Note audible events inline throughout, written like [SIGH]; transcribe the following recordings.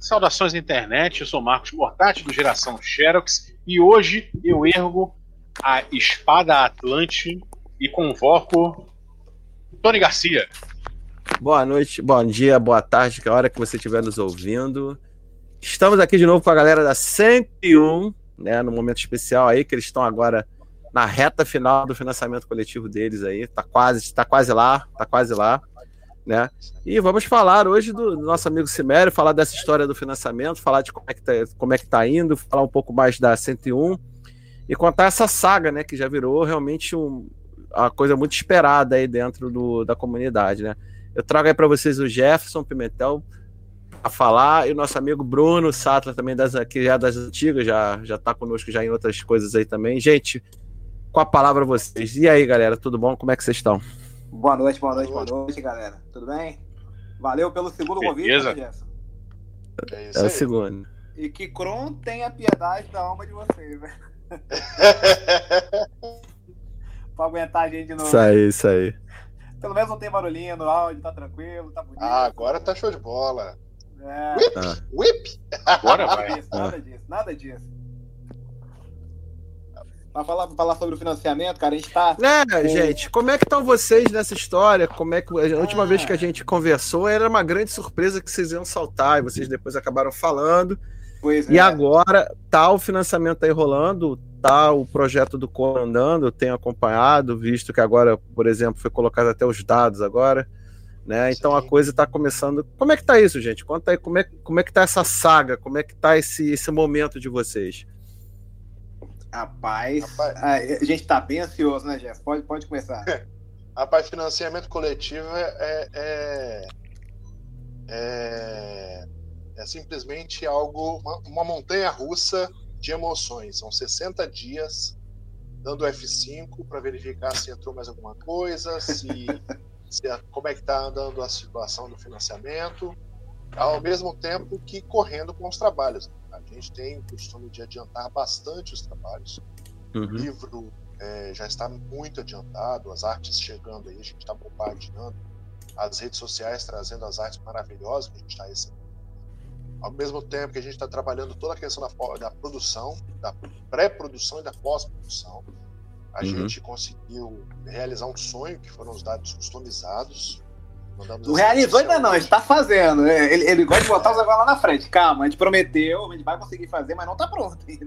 Saudações internet, eu sou Marcos Mortati do Geração Xerox e hoje eu ergo a espada Atlante e convoco Tony Garcia. Boa noite, bom dia, boa tarde, que é a hora que você estiver nos ouvindo. Estamos aqui de novo com a galera da 101, né, no momento especial aí, que eles estão agora na reta final do financiamento coletivo deles aí, tá quase, tá quase lá, tá quase lá né? E vamos falar hoje do, nosso amigo Simério, falar dessa história do financiamento, falar de como é que tá, como é que tá indo, falar um pouco mais da 101 e contar essa saga, né, que já virou realmente um, uma coisa muito esperada aí dentro do, da comunidade, né? Eu trago aí para vocês o Jefferson Pimentel a falar e o nosso amigo Bruno Sattler também das que já é das antigas, já já tá conosco já em outras coisas aí também. Gente, com a palavra vocês. E aí, galera, tudo bom? Como é que vocês estão? Boa noite, boa noite, boa noite, galera. Tudo bem? Valeu pelo segundo Beleza. convite, Jefferson. É, é o segundo. E que Kron tenha piedade da alma de vocês, né? [LAUGHS] pra aguentar a gente de novo. Isso aí, isso aí. Pelo menos não tem barulhinho no áudio, tá tranquilo, tá bonito. Ah, agora tá show de bola. É, Whip! Ah. Whip! Nada vai. disso, nada disso, nada disso. Pra falar, falar sobre o financiamento, cara, a gente tá. Né, gente, como é que estão vocês nessa história? Como é que a última Ah. vez que a gente conversou era uma grande surpresa que vocês iam saltar e vocês depois acabaram falando. Pois E é. agora tá o financiamento aí rolando, tá o projeto do Coro andando, eu tenho acompanhado, visto que agora, por exemplo, foi colocado até os dados agora, né? Então a coisa tá começando. Como é que tá isso, gente? Conta aí como é, como é que tá essa saga, como é que tá esse, esse momento de vocês? Rapaz, Rapaz. ah, a gente tá bem ansioso, né, Jeff? Pode, pode começar. [LAUGHS] Rapaz, financiamento coletivo é, é, é, é simplesmente algo, uma, uma montanha russa de emoções. São 60 dias dando F5 para verificar se entrou mais alguma coisa, se, [LAUGHS] se como é que está andando a situação do financiamento, ao mesmo tempo que correndo com os trabalhos. A gente tem o costume de adiantar bastante os trabalhos. O Uhum. livro eh, já está muito adiantado, as artes chegando aí, a gente está bombardeando, as redes sociais trazendo as artes maravilhosas que a gente está recebendo. Ao mesmo tempo que a gente está trabalhando toda a questão da, da produção, da pré-produção e da pós-produção, a Uhum. gente conseguiu realizar um sonho que foram os dados customizados. Mandamos Não realizou ainda não, a gente tá fazendo. É, Ele, ele gosta de botar os negócios lá na frente. Calma, a gente prometeu, a gente vai conseguir fazer, mas não tá pronto ainda.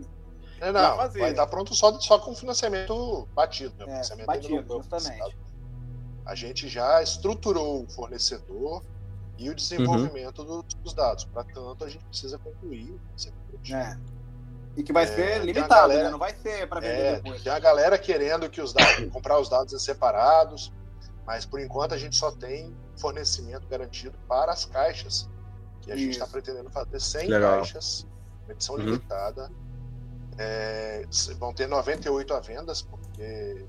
É, Vai não, fazer. vai estar pronto só, só com financiamento batido. Né? O É, financiamento batido, justamente. A gente já estruturou o fornecedor e o desenvolvimento Uhum. dos, dos dados. Para tanto, a gente precisa concluir o financiamento. É. E que vai É, ser limitado, galera- né? Não vai ser pra vender É, depois. tem a galera querendo que os dados, comprar os dados separados, mas por enquanto a gente só tem fornecimento garantido para as caixas, que a gente está Isso. pretendendo fazer 100 Legal. caixas, uma edição Uhum. limitada. É, vão ter 98 à vendas, porque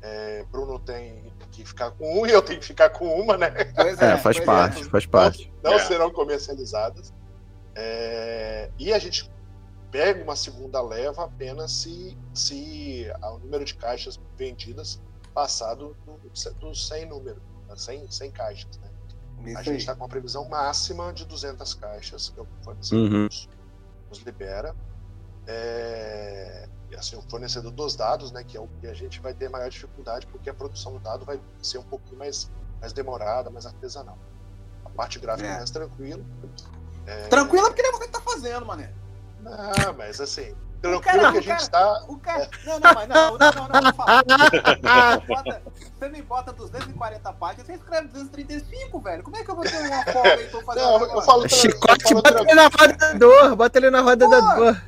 é, Bruno tem que ficar com um [LAUGHS] e eu tenho que ficar com uma, né? Pois É, faz pois parte, faz parte. Não É. serão comercializadas. É, e a gente pega uma segunda leva apenas se, se o número de caixas vendidas passar do, do, dos 100 números, né, 100, 100 caixas. Né? Isso A gente está com uma previsão máxima de 200 caixas, que é o fornecedor Uhum. nos, nos libera. É, e assim, o fornecedor dos dados, né, que é o que a gente vai ter maior dificuldade, porque a produção do dado vai ser um pouquinho mais, mais demorada, mais artesanal. A parte gráfica é É. mais tranquila. É, Tranquilo porque não é você que tá fazendo, mané. Não, mas assim, tranquilo cara- que a o gente cara- está. O cara. Não, não, mas não, não, não, não, não fala. [LAUGHS] Você me bota- Você me bota 240 páginas, você escreve 235, velho. Como é que eu vou ter uma folga pra eu fazer Não, eu falo, eu Chicote, falo bota ele na roda da dor, bota ele na roda da dor.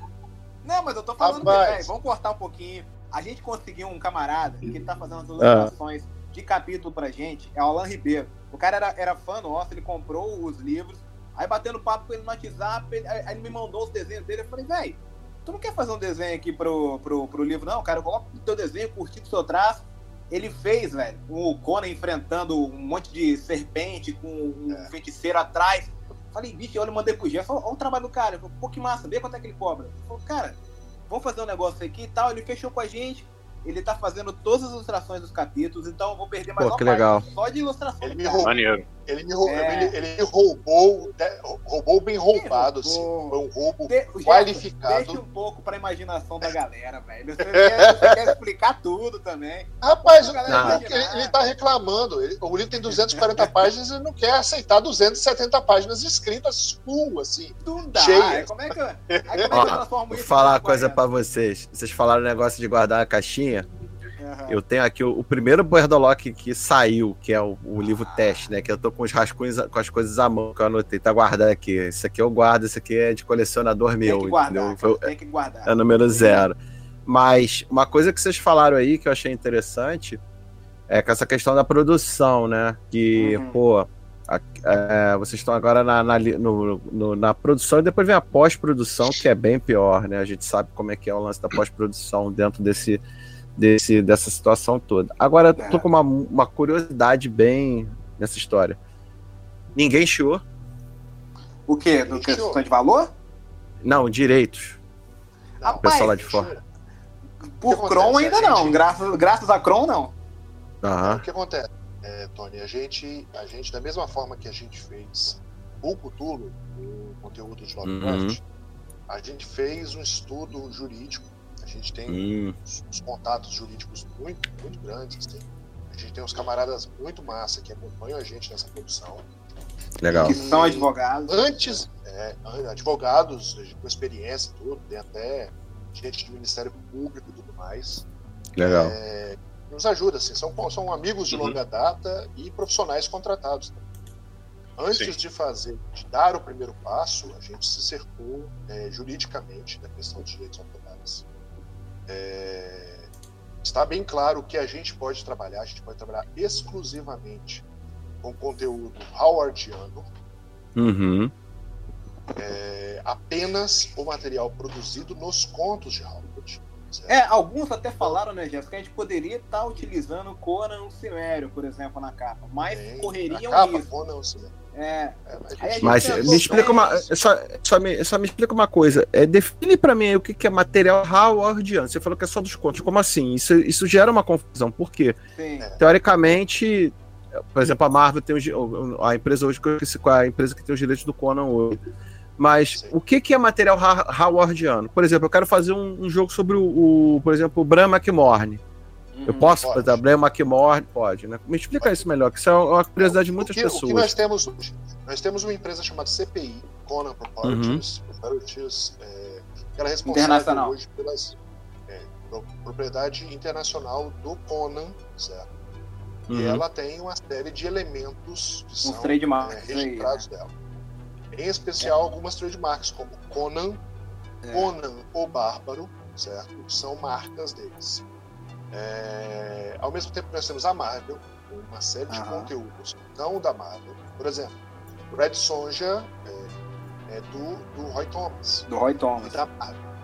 Não, mas eu tô falando que, Rapaz. velho, vamos cortar um pouquinho. A gente conseguiu um camarada que tá fazendo Ah. as ilustrações de capítulo pra gente, é o Alan Ribeiro. O cara era, era fã nosso, ele comprou os livros, aí batendo papo com ele no WhatsApp, ele, aí ele me mandou os desenhos dele, eu falei, velho, tu não quer fazer um desenho aqui pro, pro, pro livro, não, cara? Coloca o teu desenho, curti o seu traço. Ele fez, velho, o Conan enfrentando um monte de serpente com um É. feiticeiro atrás. Falei, bicho, eu mandei pro Jeff, olha o trabalho do cara. Falei, pô, que massa, vê quanto é que ele cobra. Ele falou, cara, vamos fazer um negócio aqui e tal. Ele fechou com a gente. Ele tá fazendo todas as ilustrações dos capítulos, então eu vou perder mais Pô, uma que legal. só de ilustração. Ele me roubou. Ele me, É. ele, ele roubou, né, roubou bem roubado, assim. roubou. Foi um roubo De- qualificado. Deixa um pouco pra imaginação da galera, velho. Você quer, você quer explicar tudo também. Rapaz, A o- galera ele, ele tá reclamando. Ele- o livro tem 240 páginas e ele não quer aceitar 270 páginas escritas full, assim. Não dá. Como é que, aí como é que eu Ó, transformo Vou isso? falar uma coisa 40? pra vocês. Vocês falaram o negócio de guardar a caixinha. Eu tenho aqui o, o primeiro Bordolock que saiu, que é o, o livro teste, né? Que eu tô com os rascunhos, com as coisas à mão que eu anotei, tá guardado aqui. Esse aqui eu guardo, esse aqui é de colecionador meu, Tem que guardar, cara, tem que guardar. é número zero. Mas uma coisa que vocês falaram aí que eu achei interessante é com essa questão da produção, né? Que, Uhum. pô, a- é, vocês estão agora na, na, no- no- na produção e depois vem a pós-produção, que é bem pior, né? A gente sabe como é que é o lance da pós-produção dentro desse, desse, dessa situação toda. Agora, eu tô É. com uma, uma curiosidade bem nessa história. Ninguém chiou? O quê? Do questão de valor? Não, direitos. Não, Rapaz, pessoal lá de fora. Por que acontece? ainda A não. gente- Graças, graças a Chrome, não. Aham. O que acontece, é, Tony? A gente, a gente, da mesma forma que a gente fez o Cthulhu, o conteúdo de Lovecraft, a gente fez um estudo jurídico. A gente tem Hum, uns, uns contatos jurídicos muito, muito grandes. assim. A gente tem uns camaradas muito massa que acompanham a gente nessa produção. legal. Que são advogados. Antes, é, advogados com experiência e tudo, tem até gente do Ministério Público e tudo mais. Legal. É, nos ajuda, assim, são, são amigos de Uhum. longa data e profissionais contratados. Antes Sim. de fazer, de dar o primeiro passo, a gente se cercou é, juridicamente da questão de direitos autorais. É, está bem claro que a gente pode trabalhar, a gente pode trabalhar exclusivamente com conteúdo howardiano, Uhum. é, apenas o material produzido nos contos de Howard. certo? É, alguns até falaram, né, Jéssica, que a gente poderia estar utilizando o Conan o Cimério, por exemplo, na capa. Mas Tem correriam capa, risco. Conan, o cinema. É, mas pensou me explica uma. Só, só, me, só me explica uma coisa. É, define pra mim aí o que, que é material howardiano. Você falou que é só dos contos. Como assim? Isso, isso gera uma confusão. Por quê? sim. Teoricamente, por exemplo, a Marvel tem os, a empresa hoje é a empresa que tem os direitos do Conan hoje. Mas Sim. o que, que é material howardiano? Por exemplo, eu quero fazer um, um jogo sobre o, o, por exemplo, o Bram McMorne. Eu Uhum. posso Pode. fazer Bram McMorne? Pode, né? Me explica Pode. isso melhor, que isso é uma curiosidade de O muitas que, o pessoas. que nós temos hoje? Nós temos uma empresa chamada CPI, Conan Properties, Uhum. Properties é, que ela é responsável Internacional. hoje pelas é, pro- propriedade internacional do Conan, certo? E Uhum. ela tem uma série de elementos que são trademarks é, aí, né? registrados dela. Em especial algumas trademarks, como Conan, É. Conan o Bárbaro, certo? São marcas deles. É, ao mesmo tempo, nós temos a Marvel, uma série de Aham. conteúdos não da Marvel. Por exemplo, Red Sonja é, é do, do Roy Thomas, Do Roy Thomas. da Marvel.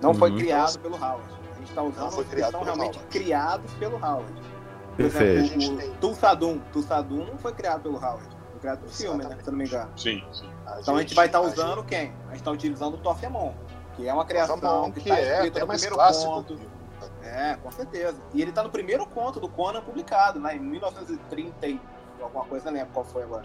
Não foi Uhum. criado pelo Howard. A gente está usando Não foi criado pelo realmente Howard. criados pelo Howard. Por Perfeito. A gente exemplo, tem. o Tulsadum. Tulsadum não foi criado pelo Howard. Foi criado pelo filme, né? Se eu não me engano. Sim, sim. Então a gente vai estar a usando gente- quem? A gente está utilizando o Torfemon, que é uma criação que que está é escrita até no mais primeiro clássico. conto. É, com certeza. E ele tá no primeiro conto do Conan publicado, lá em 1930 e alguma coisa, não lembro qual foi agora.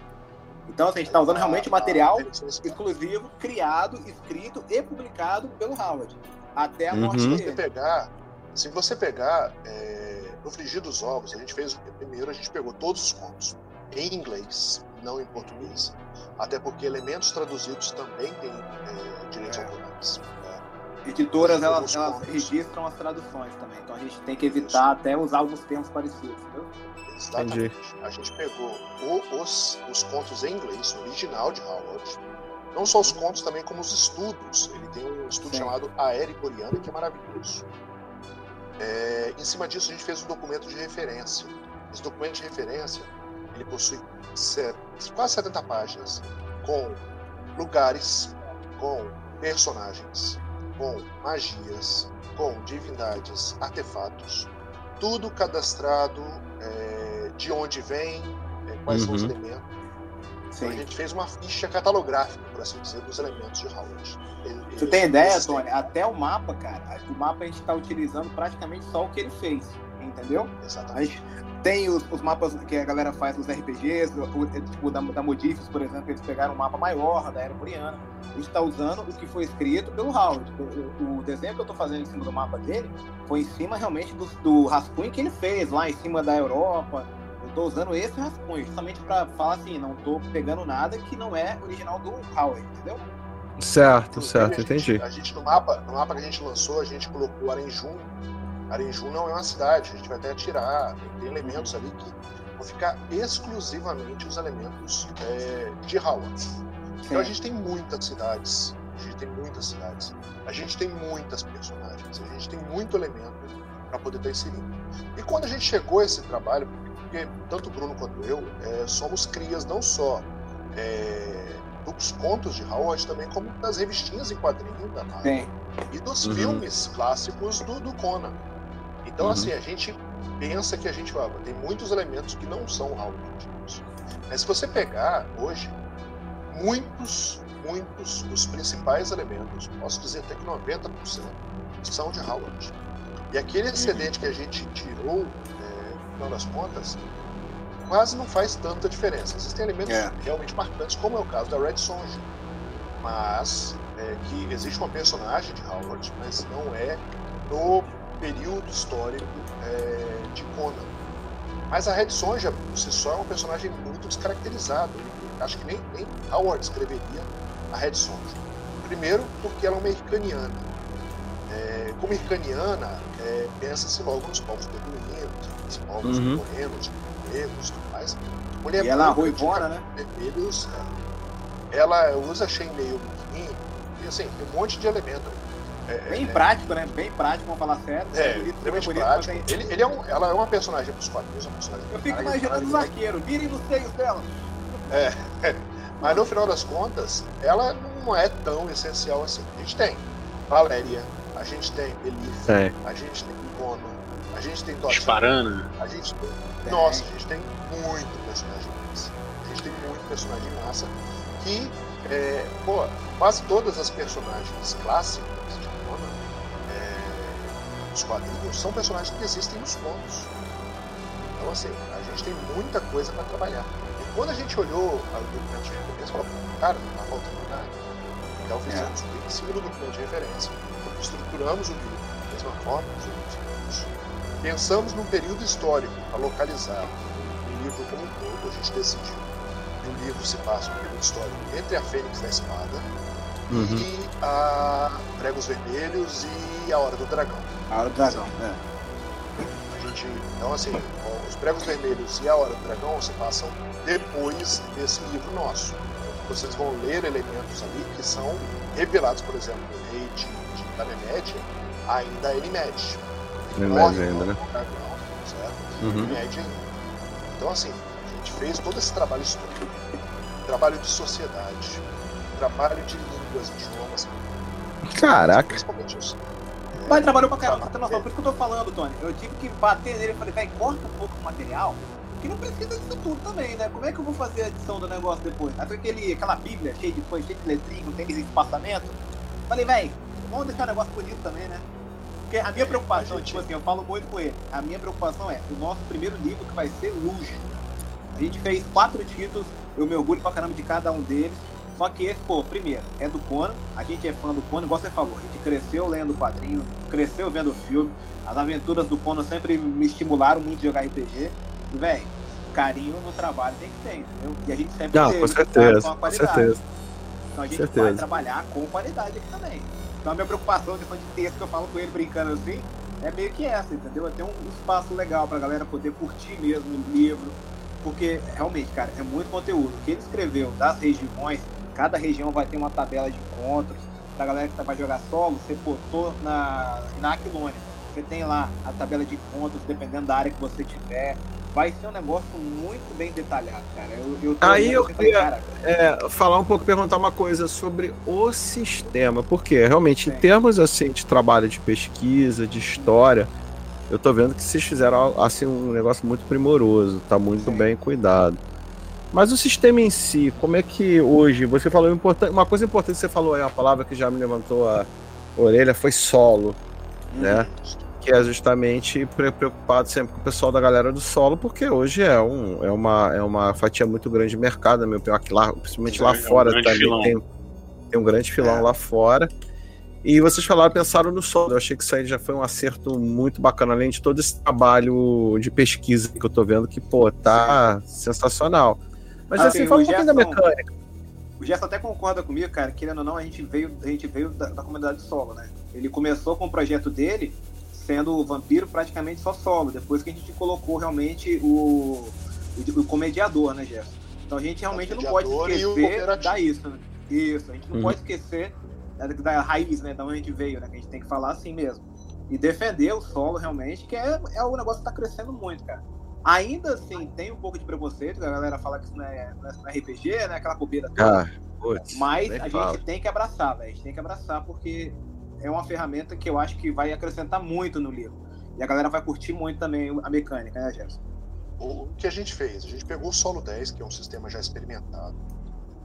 Então, assim, a gente tá usando realmente A- material inteligência exclusivo, criado, escrito e publicado pelo Howard. Até a Uhum. morte Se você dele. pegar, se você pegar é, no Frigir dos Ovos, a gente fez? Primeiro a gente pegou todos os contos em inglês, não em português. Até porque elementos traduzidos também têm é, direitos É. autorais. Editoras, elas, elas registram as traduções também. Então a gente tem que evitar até usar alguns termos parecidos, entendeu? Exatamente. A gente pegou o- os, os contos em inglês, o original de Howard. Não só os contos, também como os estudos. Ele tem um estudo Sim. chamado Aérea Coreana, que é maravilhoso. É, em cima disso, a gente fez um documento de referência. Esse documento de referência, ele possui se- quase 70 páginas, com lugares, com personagens, com magias, com divindades, artefatos, tudo cadastrado, é, de onde vem, é, quais são os Uhum. elementos. Então, a gente fez uma ficha catalográfica, por assim dizer, dos elementos de Howard. Ele- Você ele- tem ideia, existem. Tony? Até o mapa, cara. O mapa a gente tá utilizando praticamente só o que ele fez. Entendeu? Exatamente. tem os, os mapas que a galera faz nos RPGs, o, o- tipo da, da Modifus, por exemplo, eles pegaram um mapa maior da Era Boreana. A gente tá usando o que foi escrito pelo Howard. O, o desenho que eu tô fazendo em cima do mapa dele foi em cima realmente do, do rascunho que ele fez lá em cima da Europa. Eu tô usando esse rascunho, justamente pra falar assim, não tô pegando nada que não é original do Howard, entendeu? Certo, certo, a gente- entendi. A gente no mapa, no mapa que a gente lançou, a gente colocou Arenjum. Arenjum não é uma cidade, a gente vai até tirar, tem elementos ali que vão ficar exclusivamente os elementos é, de Howard. Então a gente tem muitas cidades, a gente tem muitas cidades, a gente tem muitas personagens, a gente tem muito elemento para poder estar inserindo. E quando a gente chegou a esse trabalho, porque tanto o Bruno quanto eu é, somos crias não só é, dos contos de Howard, também como das revistinhas em quadrinho da Marvel e dos Uhum. filmes clássicos do, do Conan. Então, Uhum. assim, a gente pensa que a gente ó, tem muitos elementos que não são Howard. Mas se você pegar hoje, muitos, muitos dos principais elementos, posso dizer até que 90%, são de Howard. E aquele excedente que a gente tirou, é, no final das contas, quase não faz tanta diferença. Existem elementos É. realmente marcantes, como é o caso da Red Sonja. Mas é, que existe uma personagem de Howard, mas não é no período histórico é, de Conan. Mas a Red Sonja, por si só, é um personagem muito descaracterizado. Eu Acho que nem, nem Howard escreveria a Red Sonja. Primeiro, porque ela é uma ircaniana. É, como ircaniana, é, pensa-se logo nos povos beduínos, nos povos Uhum. morenos, negros e tudo mais. Mulher E ela é ruivona, né? vermelhos, ela usa chainmail biquíni, e assim, tem um monte de elemento. É, Bem é, prático, né? Bem prático, vamos falar sério. é, bonito, extremamente bonito, prático. Ele, ele é um, ela é uma personagem dos quadrinhos, uma personagem Eu fico imaginando os arqueiros, virem nos seios dela. Mas no final das contas, ela não é tão essencial assim. A gente tem Valéria, a gente tem Elif, É. a gente tem Bono, a gente tem Totti, Disparana. a gente tem. Tem. Nossa, a gente tem muito personagem massa. A gente tem muito personagem massa que, é, pô, quase todas as personagens clássicas é, dos quadrinhos, são personagens que existem nos contos. Então, assim, a gente tem muita coisa para trabalhar. E quando a gente olhou o documento de referência, falou, cara, não tá faltando nada. Então fizemos um em cima do documento de referência. Estruturamos o livro da mesma forma que os outros livros. Pensamos num período histórico para localizar o livro como um todo. A gente decidiu que o livro se passa um período histórico entre a Fênix da Espada Uhum. e a Pregos Vermelhos e a Hora do Dragão. A hora do dragão, né? A gente, então, assim, os Pregos Vermelhos e a Hora do Dragão se passam depois desse livro nosso. Vocês vão ler elementos ali que são revelados, por exemplo, o rei de, de Ganymed ainda Nimed. Nimed Morre ainda, né? no dragão, certo? Uhum. Nimed ainda. Então, assim, a gente fez todo esse trabalho histórico, trabalho de sociedade, trabalho de línguas, idiomas. Caraca. Principalmente isso. Mas trabalhou pra caramba, noção. Por isso que eu tô falando, Tony. Eu tive que bater nele e falei, vai, corta um pouco o material, que não precisa disso tudo também, né? Como é que eu vou fazer a edição do negócio depois? Aí foi aquele, aquela bíblia cheia de coisa, cheia de letrinha, não tem espaçamento. Falei, velho, vamos deixar o negócio bonito também, né? Porque a minha preocupação, a gente- tipo assim, eu falo muito com ele, a minha preocupação é o nosso primeiro livro que vai ser Luge. A gente fez quatro títulos, eu me orgulho pra caramba de cada um deles. Só que esse, pô, primeiro, é do Conan, a gente é fã do Conan, igual você falou, a gente cresceu lendo quadrinhos, cresceu vendo filme, as aventuras do Conan sempre me estimularam muito a jogar RPG. E, velho, carinho no trabalho tem que ter, entendeu? E a gente sempre Não, teve, com certeza, com a com certeza. Então a gente certeza. vai trabalhar com qualidade aqui também. Então a minha preocupação, questão de texto que eu falo com ele brincando assim, é meio que essa, entendeu? É ter um espaço legal pra galera poder curtir mesmo o livro. Porque, realmente, cara, é muito conteúdo. O que ele escreveu das regiões, cada região vai ter uma tabela de encontros. Pra galera que vai jogar solo, você botou na, na Aquilônia. Você tem lá a tabela de encontros, dependendo da área que você tiver. Vai ser um negócio muito bem detalhado, cara. Eu, eu tô Aí eu falei, queria- cara, É, falar um pouco, perguntar uma coisa sobre o sistema, porque realmente, em termos assim de trabalho de pesquisa, de história, eu tô vendo que vocês fizeram assim um negócio muito primoroso, tá muito Sim. bem cuidado. Mas o sistema em si, como é que hoje, você falou importante, uma coisa importante que você falou aí, uma palavra que já me levantou a orelha foi solo, né? que é justamente preocupado sempre com o pessoal da galera do solo, porque hoje é, um, é, uma, é uma fatia muito grande de mercado, opinião, aqui lá, principalmente lá é fora um também tem, tem, um grande filão é. lá fora. E vocês falaram, pensaram no solo. Eu achei que isso aí já foi um acerto muito bacana, além de todo esse trabalho de pesquisa que eu tô vendo, que, pô, tá sensacional. Mas ah, assim, fala um pouquinho da mecânica. O Gerson até concorda comigo, cara, querendo ou não, a gente veio, a gente veio da, da comunidade solo, né? Ele começou com o projeto dele sendo o vampiro praticamente só solo, depois que a gente colocou realmente o, o, o comediador, né, Gerson? Então a gente realmente não pode esquecer da isso, né? Isso, a gente não uhum. pode esquecer da, da, raiz, né, da onde a gente veio, né? Que a gente tem que falar assim mesmo. E defender o solo realmente, que é, é o negócio que tá crescendo muito, cara. Ainda assim, tem um pouco de preconceito, a galera fala que isso não é, não é RPG, né? Aquela bobeira toda. Ah, putz, Mas a fala. gente tem que abraçar, velho. A gente tem que abraçar porque é uma ferramenta que eu acho que vai acrescentar muito no livro. E a galera vai curtir muito também a mecânica, né, Gerson? O que a gente fez? A gente pegou o Solo 10, que é um sistema já experimentado.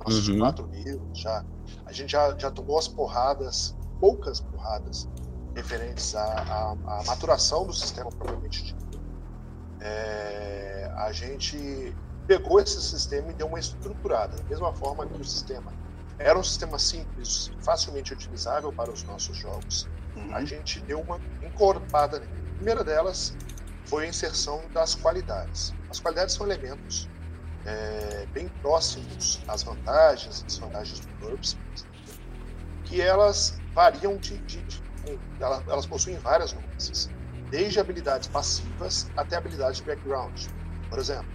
Nossos uhum. quatro livros, já, a gente já, já tomou as porradas, poucas porradas, referentes à, à, à maturação do sistema dito é, a gente pegou esse sistema e deu uma estruturada, da mesma forma que o sistema era um sistema simples, facilmente utilizável para os nossos jogos. Uhum. A gente deu uma encorpada nele. A primeira delas foi a inserção das qualidades. As qualidades são elementos é, bem próximos às vantagens e desvantagens do GURPS, que elas variam de, de, de, elas, elas possuem várias nuances desde habilidades passivas até habilidades de background. Por exemplo,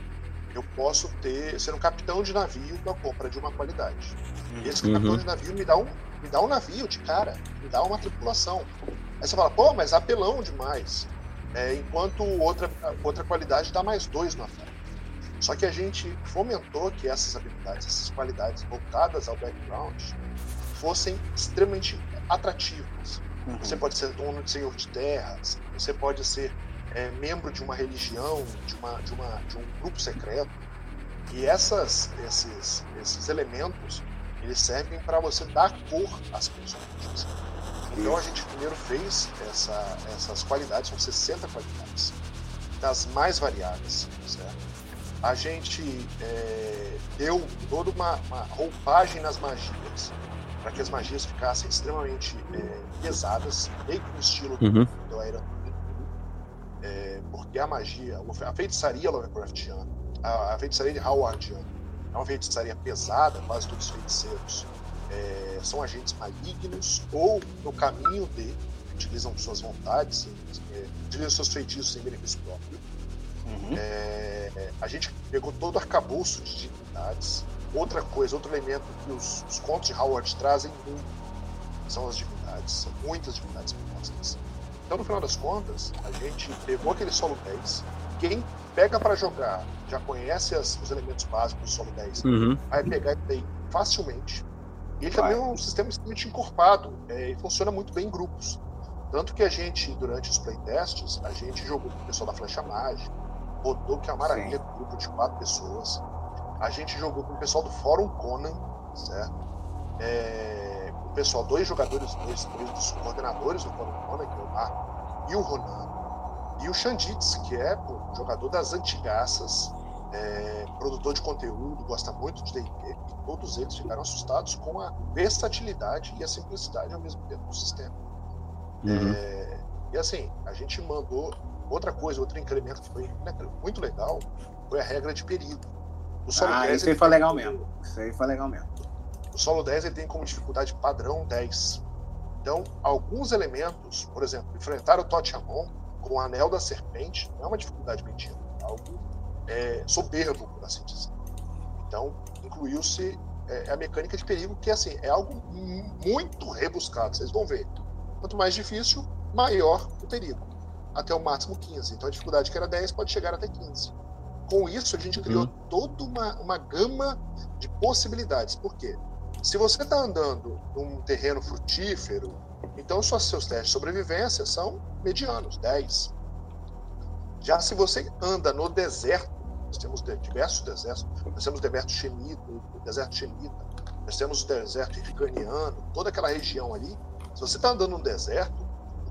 eu posso ter ser um capitão de navio com a compra de uma qualidade. Esse uhum. capitão de navio me dá um me dá um navio de cara, me dá uma tripulação. Aí você fala, pô, mas apelão demais. É, enquanto outra, outra qualidade dá mais dois na frente. Só que a gente fomentou que essas habilidades, essas qualidades voltadas ao background, fossem extremamente atrativas. Uhum. Você pode ser dono de senhor de terras, você pode ser é, membro de uma religião, de, uma, de, uma, de um grupo secreto. E essas, esses, esses elementos eles servem para você dar cor às personagens. Então a gente primeiro fez essa, essas qualidades, são 60 qualidades, das mais variadas. Certo? A gente é, deu toda uma, uma roupagem nas magias para que as magias ficassem extremamente é, pesadas, meio que no estilo uhum. do Iron é, porque a magia, a feitiçaria Lovecraftiana, a, a feitiçaria de Howardiana, é uma feitiçaria pesada, quase todos os feiticeiros é, são agentes malignos ou no caminho de utilizam suas vontades, é, utilizam seus feitiços em benefício próprio. Uhum. É, a gente pegou todo o arcabouço de divindades, Outra coisa, outro elemento que os, os contos de Howard trazem muito são as divindades. São muitas divindades propostas. Então, no final das contas, a gente pegou aquele solo 10. Quem pega para jogar, já conhece as, os elementos básicos do solo 10, uhum. vai pegar ele aí facilmente. E ele vai. também é um sistema extremamente encorpado é, e funciona muito bem em grupos. Tanto que a gente, durante os playtests, a gente jogou com o pessoal da Flecha Mágica, rodou que é uma maravilha, um grupo de quatro pessoas a gente jogou com o pessoal do Fórum Conan, certo? É, pessoal, dois jogadores, dois, dois dos coordenadores do Conan, que é o Marco e o Ronan, e o Xanditz, que é pô, jogador das antigaças, é, produtor de conteúdo, gosta muito de D&D, e todos eles ficaram assustados com a versatilidade e a simplicidade ao mesmo tempo do sistema. Uhum. É, e assim, a gente mandou outra coisa, outro incremento que foi muito legal, foi a regra de perigo. O solo ah, 10, isso aí foi legal mesmo. Isso aí foi legal mesmo. O solo 10 ele tem como dificuldade padrão 10. Então, alguns elementos, por exemplo, enfrentar o Totiamon com o anel da serpente não é uma dificuldade mentira, é algo é, soberbo, por assim dizer. Então, incluiu-se é, a mecânica de perigo, que assim, é algo muito rebuscado, vocês vão ver. Quanto mais difícil, maior o perigo. Até o máximo 15. Então a dificuldade que era 10 pode chegar até 15 com isso, a gente criou uhum. toda uma, uma gama de possibilidades. Por quê? Se você está andando num terreno frutífero, então só seus testes de sobrevivência são medianos, 10. Já se você anda no deserto, nós temos diversos desertos, nós temos o deserto xemita, o deserto xemita, nós temos o deserto irganiano, toda aquela região ali. Se você está andando no deserto,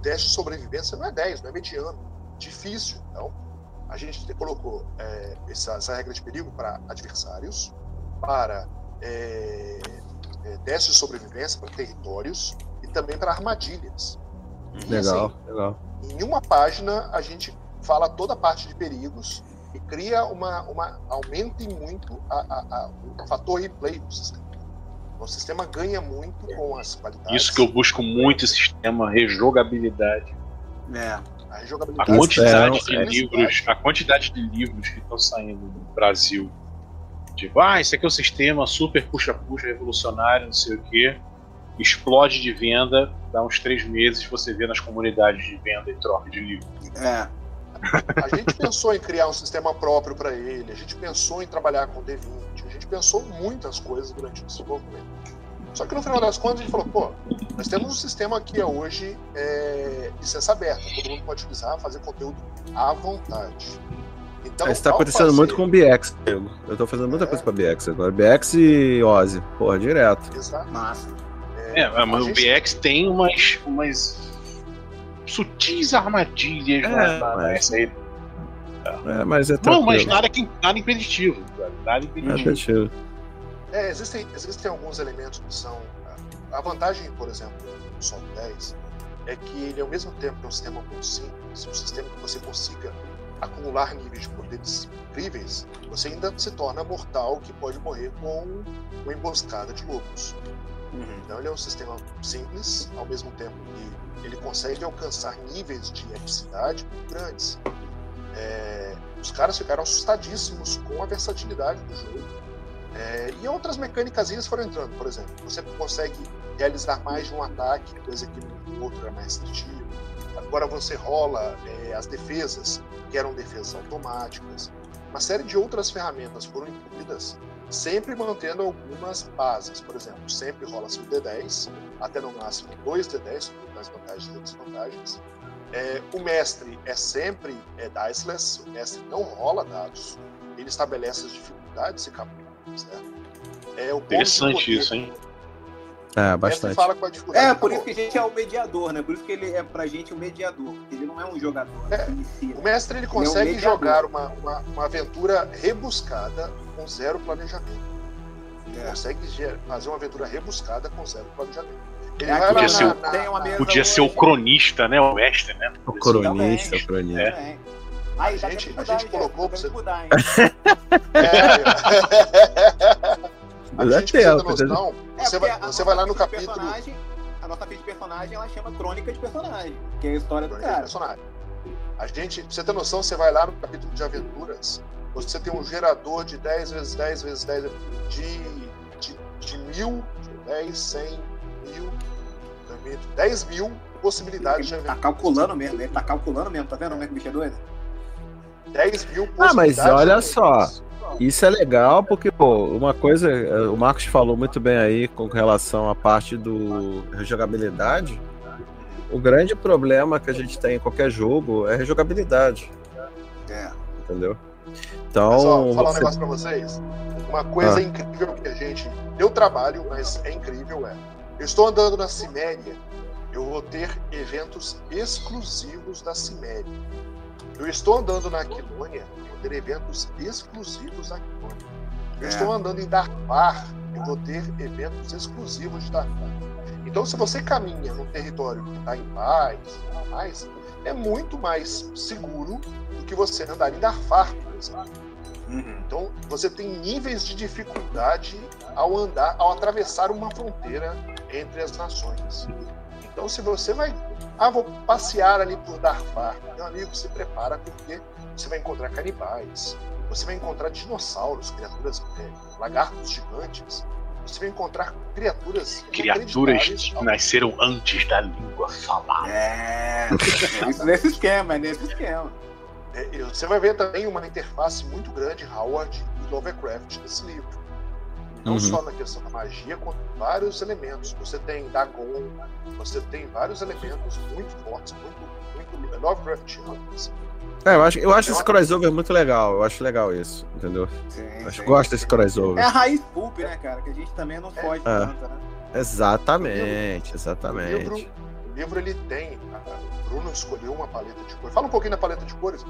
teste de sobrevivência não é 10, não é mediano. Difícil. Então, a gente colocou é, essa, essa, regra de perigo para adversários, para é, testes de sobrevivência para territórios e também para armadilhas. Legal, assim, legal. Em uma página, a gente fala toda a parte de perigos e cria uma. uma aumenta muito a, a, a, o fator replay do sistema. O sistema ganha muito com as qualidades. Isso que eu busco muito esse sistema, rejogabilidade. É. A, rejogabilidade. a quantidade é, de é, livros, a quantidade de livros que estão saindo no Brasil. Tipo, ah, esse aqui é o sistema super puxa-puxa, revolucionário, não sei o quê. Explode de venda, dá uns três meses você vê nas comunidades de venda e troca de livros. É. A gente pensou em criar um sistema próprio para ele, a gente pensou em trabalhar com D20, a gente pensou muitas coisas durante o desenvolvimento. Só que no final das contas a gente falou, pô, nós temos um sistema que é hoje é, licença aberta, todo mundo pode utilizar, fazer conteúdo à vontade. Então, Isso tá acontecendo fazer... muito com o BX, amigo. Eu tô fazendo muita é. coisa pra BX agora. BX e Ozzy, porra, direto. Exato. Massa. É, é mas o BX tem umas, umas sutis armadilhas é, na, mas... aí. É, mas é Não, mas nada, que, nada impeditivo. Nada impeditivo. É, existem, existem alguns elementos que são. A vantagem, por exemplo, do Sol 10 é que ele, ao mesmo tempo que é um sistema muito simples, um sistema que você consiga acumular níveis de poderes incríveis, você ainda se torna mortal que pode morrer com uma emboscada de lobos. Uhum. Então ele é um sistema simples, ao mesmo tempo que ele consegue alcançar níveis de epicidade muito grandes. É, os caras ficaram assustadíssimos com a versatilidade do jogo. É, e outras mecânicas foram entrando, por exemplo, você consegue realizar mais de um ataque, coisa que no outro é mais restritivo. Agora você rola é, as defesas, que eram defesas automáticas. Uma série de outras ferramentas foram incluídas sempre mantendo algumas bases. Por exemplo, sempre rola-se o D10, até no máximo dois D10, com as vantagens e desvantagens. É, o mestre é sempre é, diceless, o mestre não rola dados, ele estabelece as dificuldades e capítulos, certo? É, o Interessante isso, hein? É, bastante. Fala com a dificuldade é, por isso que a gente é o mediador, né? Por isso que ele é pra gente o mediador. Ele não é um jogador. É, o mestre ele consegue ele é um jogar uma, uma, uma, aventura rebuscada com zero planejamento. Ele é. consegue fazer uma aventura rebuscada com zero planejamento. Ele é, podia, ser, o, podia ser o cronista, né? O mestre, né? O cronista, o cronista. É. Aí, a, gente, a gente colocou pra você. Mudar, [LAUGHS] [LAUGHS] [LAUGHS] é, a gente precisa ter noção. É, você vai, você vai lá no capítulo. A nossa ficha de personagem ela chama Crônica de Personagem, que é a história do cara. personagem. A gente, pra você ter noção, você vai lá no capítulo de aventuras, você tem um gerador de 10 vezes 10 vezes 10 de, de, de mil, 10, 100, mil, 10 mil possibilidades ele de Tá calculando mesmo, ele tá calculando mesmo, tá vendo como é que o bicho é doido? 10 mil possibilidades. Ah, mas olha só. Isso é legal porque, pô, uma coisa, eh, o Marcos falou muito bem aí com relação à parte do rejogabilidade. O grande problema que a gente tem em qualquer jogo é rejogabilidade. É. Entendeu? Então. Mas, ó, vou falar você... um negócio pra vocês. Uma coisa ah. incrível que a gente deu trabalho, mas é incrível, é. Eu estou andando na Ciméria, eu vou ter eventos exclusivos da Ciméria. Eu estou andando na Aquilônia, ter eventos exclusivos aqui. Eu é. estou andando em Darfar, eu vou ter eventos exclusivos de Darfar. Então, se você caminha num território que está em paz, mais, é muito mais seguro do que você andar em Darfar, por exemplo. Uhum. Então, você tem níveis de dificuldade ao andar, ao atravessar uma fronteira entre as nações. Então, se você vai, ah, vou passear ali por Darfar, meu amigo, se prepara porque você vai encontrar canibais, você vai encontrar dinossauros, criaturas, é, lagartos gigantes, você vai encontrar criaturas. Criaturas que nasceram antes da língua falada. É, é [LAUGHS] isso nesse esquema, é nesse esquema. É, você vai ver também uma interface muito grande, Howard e Lovecraft, nesse livro. Não uhum. só na questão da magia, quanto vários elementos. Você tem Dagon, você tem vários elementos muito fortes, muito, muito Lovecraftianos. É, eu acho, eu acho esse crossover muito legal. Eu acho legal isso, entendeu? Sim, acho, sim. Gosto desse crossover. É a raiz pulp, né, cara? Que a gente também não pode é. tanto, né? Exatamente, exatamente. O livro, livro ele tem. O Bruno escolheu uma paleta de cores. Fala um pouquinho da paleta de cores.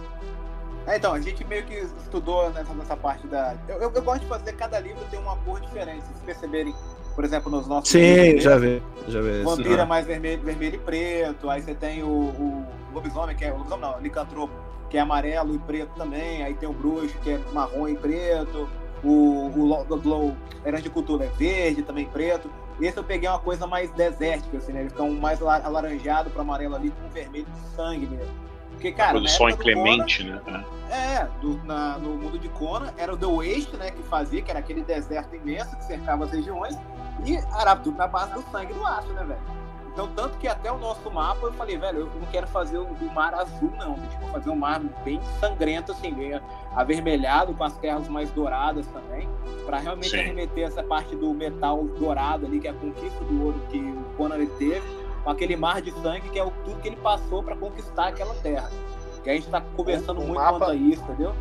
É, então, a gente meio que estudou nessa, nessa parte da. Eu, eu, eu, gosto de fazer, cada livro tem uma cor diferente. Se vocês perceberem, por exemplo, nos nossos. Sim, livros, já vi. Já vi Vampira é mais vermelho, vermelho e preto. Aí você tem o, o lobisomem, que é. O lobisomem não, licantropo, que é amarelo e preto também. Aí tem o bruxo, que é marrom e preto. O, o Glow Herança de Cultura é verde, também preto. Esse eu peguei uma coisa mais desértica, assim, né? Eles estão mais alaranjado para amarelo ali, com vermelho de sangue mesmo. Porque, cara. Produção inclemente, né? É, do, na, no mundo de Kona era o The Waste, né? Que fazia, que era aquele deserto imenso que cercava as regiões. E era tudo na base do sangue do aço, né, velho? Então, tanto que até o nosso mapa, eu falei, velho, eu não quero fazer o, o mar azul, não. Tipo, vou fazer um mar bem sangrento, assim, bem avermelhado, com as terras mais douradas também, para realmente Sim. arremeter essa parte do metal dourado ali, que é a conquista do ouro que o Conan teve, com aquele mar de sangue, que é o, tudo que ele passou para conquistar aquela terra. Que a gente está conversando o muito mapa, quanto a isso, entendeu?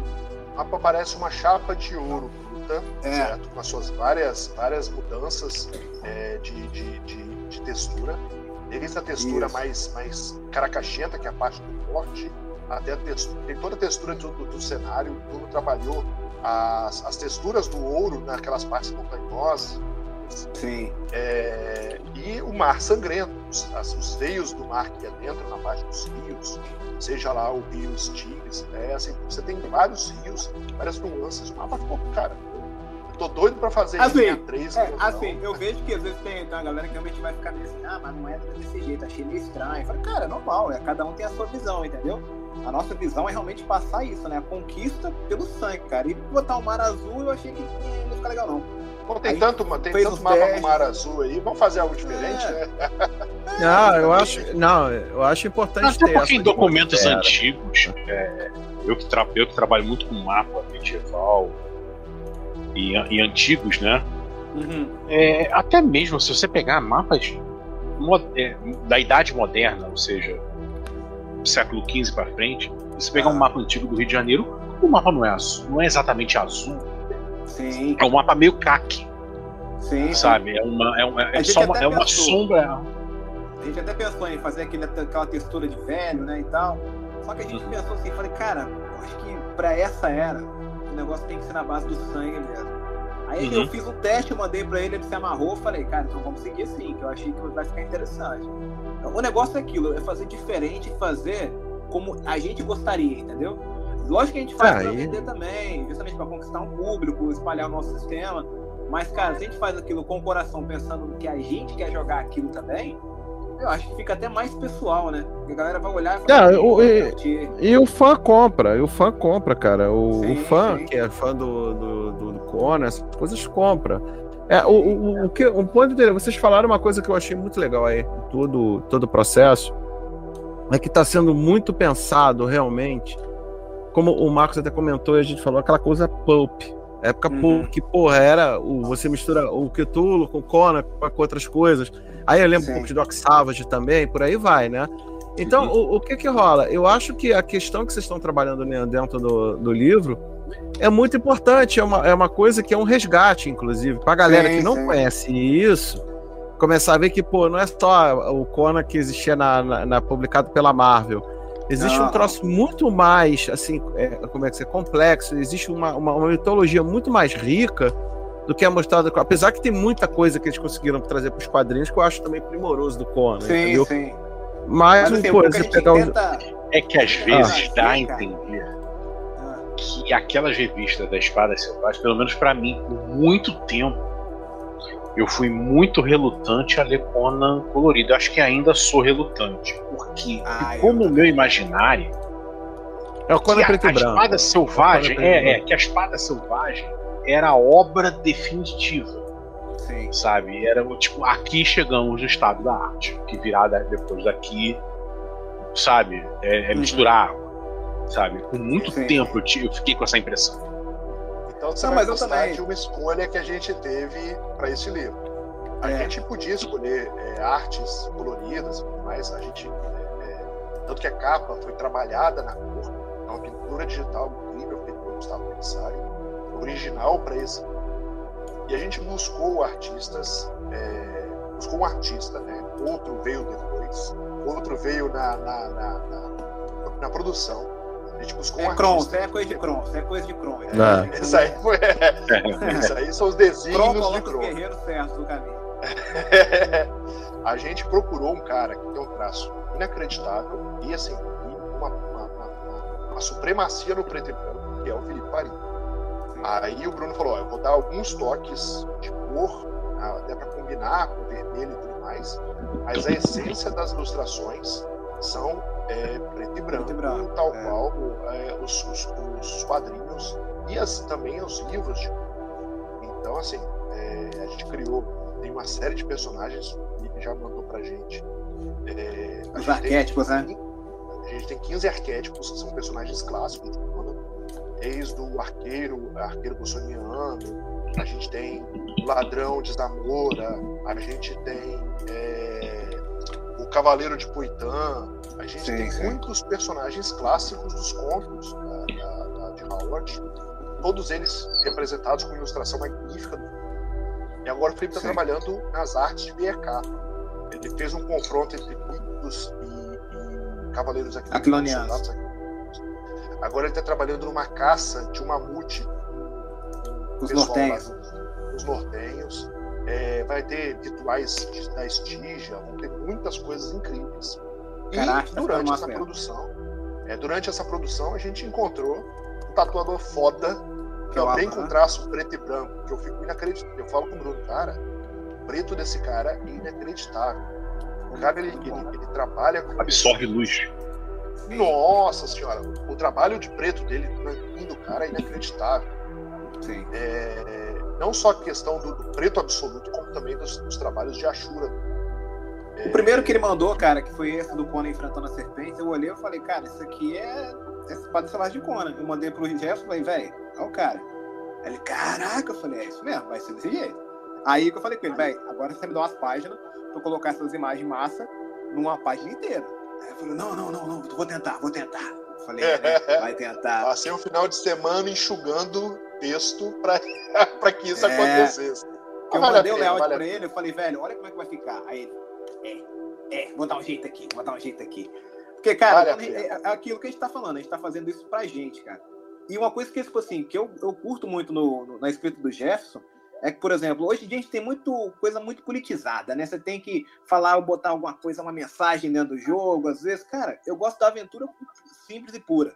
O mapa parece uma chapa de ouro bruta, é. certo? Com as suas várias, várias mudanças é, de, de, de, de textura Desde a textura mais, mais caracachenta, que é a parte do corte, até textura, tem toda a textura do, do, do cenário. O Bruno trabalhou as, as texturas do ouro naquelas partes montanhosas. Sim. É, e o mar sangrento, os, os veios do mar que é dentro, na parte dos rios, seja lá o rio Styx, né? Assim, você tem vários rios, várias nuances. O mapa ficou, cara, Tô doido pra fazer assim, isso 3. É, assim, eu vejo que às vezes tem, tem uma galera que realmente vai ficar meio assim, ah, mas não é desse jeito, achei meio estranho. Eu falei, cara, é normal, é, cada um tem a sua visão, entendeu? A nossa visão é realmente passar isso, né? A conquista pelo sangue, cara. E botar o mar azul eu achei que não ia ficar legal, não. Bom, tem aí, tanto, tem tanto mapa com mar azul aí, vamos fazer algo diferente, [LAUGHS] é. né? Não, eu acho, não, eu acho importante Até ter. Porque em documentos antigos, é, eu, que tra eu que trabalho muito com mapa medieval, e, e antigos, né? Uhum. É, até mesmo se você pegar mapas é, da idade moderna, ou seja, século XV para frente, você pegar um mapa antigo do Rio de Janeiro, o mapa não é azul, não é exatamente azul. Sim. É um mapa meio caque. Sim. Sabe? É uma, é uma, é só uma, é uma sombra. A gente até pensou em fazer aquele, aquela textura de velho, né, e tal. Só que a gente uhum. pensou assim, falei, cara, acho que para essa era, o negócio tem que ser na base do sangue mesmo. Aí uhum. eu fiz um teste, eu mandei pra ele, ele se amarrou, falei, cara, então vamos seguir assim, que eu achei que vai ficar interessante. Então, o negócio é aquilo, é fazer diferente fazer como a gente gostaria, entendeu? Lógico que a gente faz ah, pra vender também, justamente para conquistar um público, espalhar o nosso sistema. Mas, cara, se a gente faz aquilo com o coração pensando no que a gente quer jogar aquilo também, eu acho que fica até mais pessoal, né? Porque a galera vai olhar e falar. o, e, e, o fã compra, e o fã compra, cara. O, sim, o fã, sim. que é fã do, do, do, do Conan, essas coisas compra. É, o, o, o, que, o ponto dele, vocês falaram uma coisa que eu achei muito legal aí, todo, todo o processo, é que está sendo muito pensado realmente, como o Marcos até comentou e a gente falou, aquela coisa pulp. Época uhum. que, porra, era o, você mistura o Cthulhu com o Conan, com outras coisas. Aí eu lembro Sim. um pouco de Doc Savage também, por aí vai, né? Então, o, o, que que rola? Eu acho que a questão que vocês estão trabalhando dentro do, do livro é muito importante, é uma, é uma coisa que é um resgate, inclusive, pra galera sim, que não sim. conhece isso, começar a ver que, pô, não é só o Conan que existia na, na, na publicado pela Marvel. Existe não. um troço muito mais, assim, é, como é que é, complexo, existe uma, uma, uma mitologia muito mais rica do que é mostrado. Apesar que tem muita coisa que eles conseguiram trazer para os quadrinhos que eu acho também primoroso do Conan. Sim, entendeu? sim. Mas, Mas assim, pô, você pegar tenta... É que às vezes ah, dá a entender ah. que aquelas revistas da Espada Selvagem, pelo menos para mim, por muito tempo, eu fui muito relutante a ler Conan colorido. Eu acho que ainda sou relutante. Porque, ah, como no meu imaginário. É o Conan preto a, a espada selvagem. É, é, que a espada selvagem era a obra definitiva. Sim. Sabe? Era tipo, aqui chegamos no estado da arte. Que virada depois daqui, sabe? É, é uhum. misturar água. Sabe? Com muito Sim. tempo eu, eu, fiquei com essa impressão. Então você Não, vai mas gostar de uma escolha que a gente teve para esse livro. A é. gente podia escolher é, artes coloridas, mas a gente. É, tanto que a capa foi trabalhada na cor, é uma pintura digital incrível feita pelo Gustavo Pensário original para esse. E a gente buscou artistas é, buscou um artista, né? Outro veio depois, outro veio na, na, na, na, na produção. A gente buscou é um Kron, artista. isso é coisa de Kron, isso é coisa de Kron. É, Não. é, Isso aí foi. [LAUGHS] Isso aí são os Kron desígnios de Kron. guerreiros certos do caminho. [LAUGHS] a gente procurou um cara que tem um traço inacreditável e assim, uma, uma- uma- uma- supremacia no preto e branco, que é o Felipe Paris. Aí o Bruno falou: ó, eu vou dar alguns toques de cor, ah, até para combinar com vermelho e tudo mais, mas a essência das ilustrações são é, preto e branco, Preto e branco, tal é. qual é, os, os- os quadrinhos e as- também os livros de então, assim, é, a gente criou, tem uma série de personagens, o Felipe já mandou pra gente. É, a Os gente tem- arquétipos, né? A gente tem 15 arquétipos que são personagens clássicos de Conan, desde o arqueiro, arqueiro bolsoniano, a gente tem o ladrão de Zamora, a gente tem é, o cavaleiro de Poitã, a gente Sim, tem sim. muitos personagens clássicos dos contos da, da- da- de Howard, todos eles representados com ilustração magnífica. E agora o Felipe está trabalhando nas artes de BRK. Ele fez um confronto entre Pictos e, e Cavaleiros Aquilonianos. Agora ele está trabalhando numa caça de um mamute Os nortenhos. lá, os nortenhos. É, vai ter rituais da estígia, vão ter muitas coisas incríveis. E Caraca, ficando durante essa mesmo. produção, é, durante essa produção a gente encontrou um tatuador foda, é também Alan. com traço preto e branco, que eu fico inacreditável. Eu falo com o Bruno, cara, o preto desse cara é inacreditável. O cara ele, ele, ele trabalha com Absorve luz. Nossa senhora, o trabalho de preto dele, do cara é inacreditável. Sim. É, não só a questão do, do preto absoluto, como também dos, dos trabalhos de Ashura. O primeiro que ele mandou, cara, que foi esse do Conan enfrentando a serpente, eu olhei e falei, cara, isso aqui é. Esse padre celular de Conan. Eu mandei pro Jefferson e falei, velho, olha o cara. Aí ele, caraca, eu falei, é isso mesmo, vai ser desse jeito. Aí que eu falei com ele, velho, agora você me dá umas páginas pra eu colocar essas imagens massa numa página inteira. Aí eu falei, não, não, não, não, vou tentar, vou tentar. Eu falei, é, né? [LAUGHS] vai tentar. Passei o final de semana enxugando texto para [LAUGHS] que isso É. acontecesse. Eu Vale mandei o layout vale pra ele, eu falei, velho, olha como é que vai ficar. Aí ele, é, é, vou dar um jeito aqui, vou dar um jeito aqui. Porque, cara, Vale é, é aquilo que a gente tá falando, a gente tá fazendo isso pra gente, cara. E uma coisa que, tipo assim, que eu, eu curto muito no, no- na escrita do Jefferson é que, por exemplo, hoje em dia a gente tem muito coisa muito politizada, né? Você tem que falar ou botar alguma coisa, uma mensagem dentro do jogo, às vezes, cara, eu gosto da aventura simples e pura.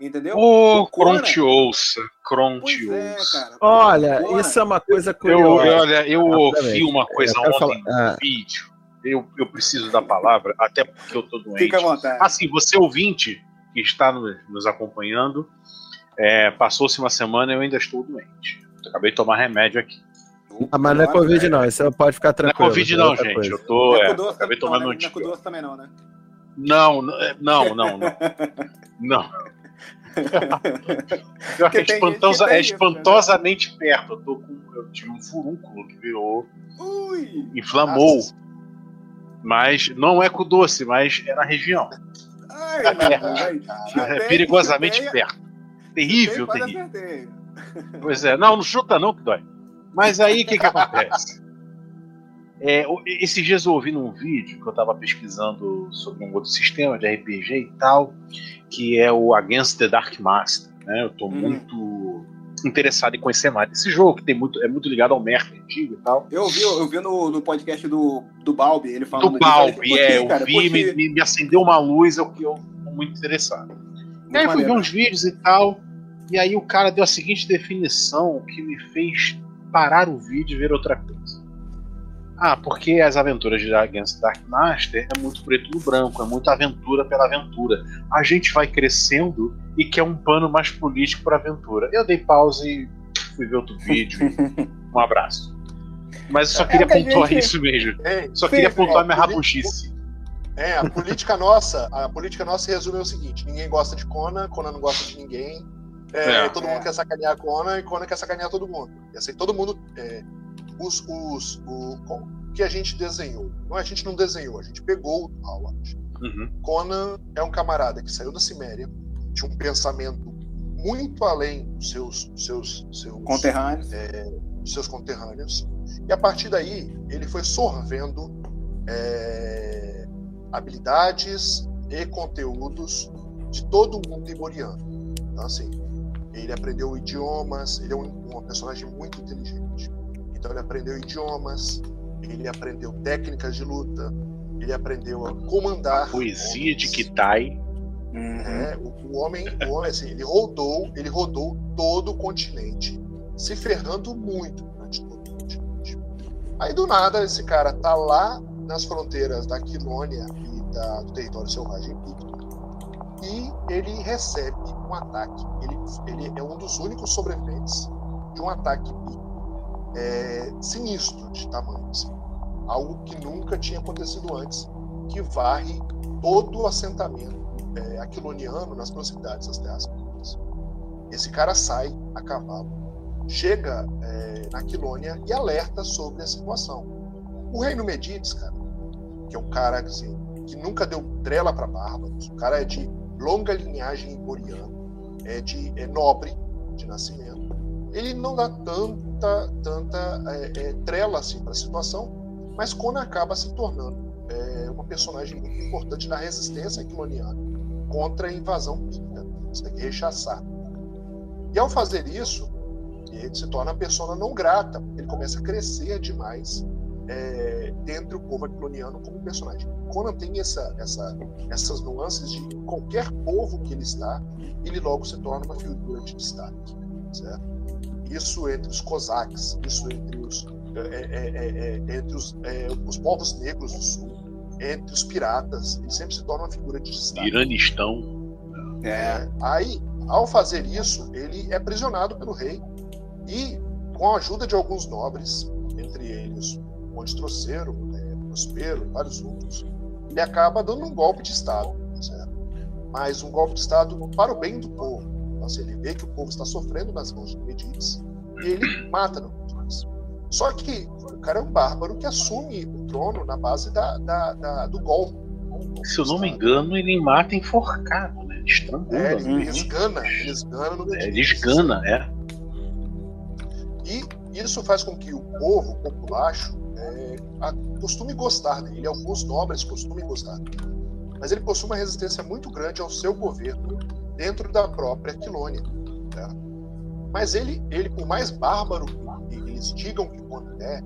Entendeu? Ô, O Conan- Cron te ouça. Cron Pois te é, ouça. cara. Olha, isso é uma coisa Eu, curiosa. eu- olha, eu ouvi uma coisa Eu ontem falar- no ah. vídeo. Eu, eu preciso da palavra, até porque eu tô doente. Fica à vontade. Assim, você ouvinte que está no- nos acompanhando, é, passou-se uma semana e eu ainda estou doente. Acabei de tomar remédio aqui. Ah, mas não é Covid, não. Isso pode ficar Não é tranquilo. Covid, é não, gente. coisa. Eu tô. É É, acabei não, tomando né? Não é com antibiótico. doce também não, né? Não, não, é- não, não, [LAUGHS] [LAUGHS] é, espantosa- tem é espantosamente perto. Eu, tô com, eu tive um furúnculo que virou, Ui! inflamou. Nossa. Mas não é com doce, mas é na região. Ai, ai, [LAUGHS] É perigosamente perto. Terrível, terrível. Pois é, não, não chuta não que dói. Mas aí o que, que [LAUGHS] acontece? É, o- esses dias eu ouvi num vídeo que eu estava pesquisando sobre um outro sistema de RPG e tal, que é o Against the Dark Master. Né? Eu estou Hum. muito interessado em conhecer mais desse jogo, que tem muito, é muito ligado ao Merc antigo e tal. Eu vi, eu vi no, no podcast do, do Balbi, ele falando Do Balbi, por é, quê, eu cara? vi, Porque- me, me- acendeu uma luz, eu que eu tô muito interessado. E aí eu fui ver uns vídeos e tal, e aí o cara deu a seguinte definição que me fez parar o vídeo e ver outra coisa. Ah, porque as aventuras de Against Dark Master é muito preto no branco, é muita aventura pela aventura. A gente vai crescendo e quer um pano mais político para aventura. Eu dei pause e fui ver outro vídeo. [LAUGHS] um abraço. Mas eu só É queria que a pontuar gente- isso mesmo. Ei, Só Sim, queria pontuar ó, minha rabugice. É, a política [LAUGHS] nossa, a política nossa se resume ao seguinte: ninguém gosta de Conan, Conan não gosta de ninguém. é, É. todo É. mundo quer sacanear Conan e Conan quer sacanear todo mundo. E assim, todo mundo. É, os, os, o, que a gente desenhou. Não, a gente não desenhou, a gente pegou o Howard. Uhum. Conan é um camarada que saiu da Ciméria, tinha um pensamento muito além dos seus, seus, seus, Conterrâneos. dos seus conterrâneos. E a partir daí, ele foi sorvendo é, habilidades e conteúdos de todo o mundo iboriano. Então, assim, ele aprendeu idiomas, ele é um, um personagem muito inteligente. Então, ele aprendeu idiomas, ele aprendeu técnicas de luta, ele aprendeu a comandar. A poesia de Kitai. É, o, o, homem, o homem assim, ele rodou, ele rodou todo o continente, se ferrando muito durante todo o continente. Aí do nada esse cara tá lá nas fronteiras da Quilônia e da, do território selvagem Picto e ele recebe um ataque. Ele, ele é um dos únicos sobreviventes de um ataque é, sinistro de tamanho, assim. algo que nunca tinha acontecido antes, que varre todo o assentamento é, aquiloniano nas proximidades das terras públicas. Esse cara sai a cavalo, chega é, na Quilônia e alerta sobre a situação. O reino Medides, cara, que é um cara assim, que nunca deu trela para bárbaros, o cara é de longa linhagem iboriana, é de é nobre de nascimento. Ele não dá tanta tanta é, é, trela assim para a situação, mas Conan acaba se tornando é, uma personagem muito importante na resistência quiloniana contra a invasão pinta, consegue rechaçar. E ao fazer isso, ele se torna uma pessoa não grata, ele começa a crescer demais é, dentro do povo aquiloniano como personagem. Conan tem essa, essa, essas nuances de qualquer povo que ele está, ele logo se torna uma figura de destaque. Certo? Isso entre os cosaques, isso entre os, é, é, é, é entre os, é, os povos negros do sul, entre os piratas, ele sempre se torna uma figura de destaque. Iranistão. É. Aí, ao fazer isso, ele é aprisionado pelo rei e, com a ajuda de alguns nobres, entre eles Monte Troceiro, é, Prospero e vários outros, ele acaba dando um golpe de Estado, certo? mas um golpe de Estado para o bem do povo. Assim, ele vê que o povo está sofrendo nas mãos de Medides e ele mata no Só que o cara é um bárbaro que assume o trono na base da, da, da do golpe. Se eu não me engano, ele mata enforcado, né? Estrangula. É, ele, esgana, ele esgana no é, Ele esgana, é. E isso faz com que o povo populacho é, costume gostar dele, alguns nobres costumem gostar dele. Mas ele possui uma resistência muito grande ao seu governo dentro da própria Quilônia. Tá? Mas ele, ele, por mais bárbaro que eles digam que quando é,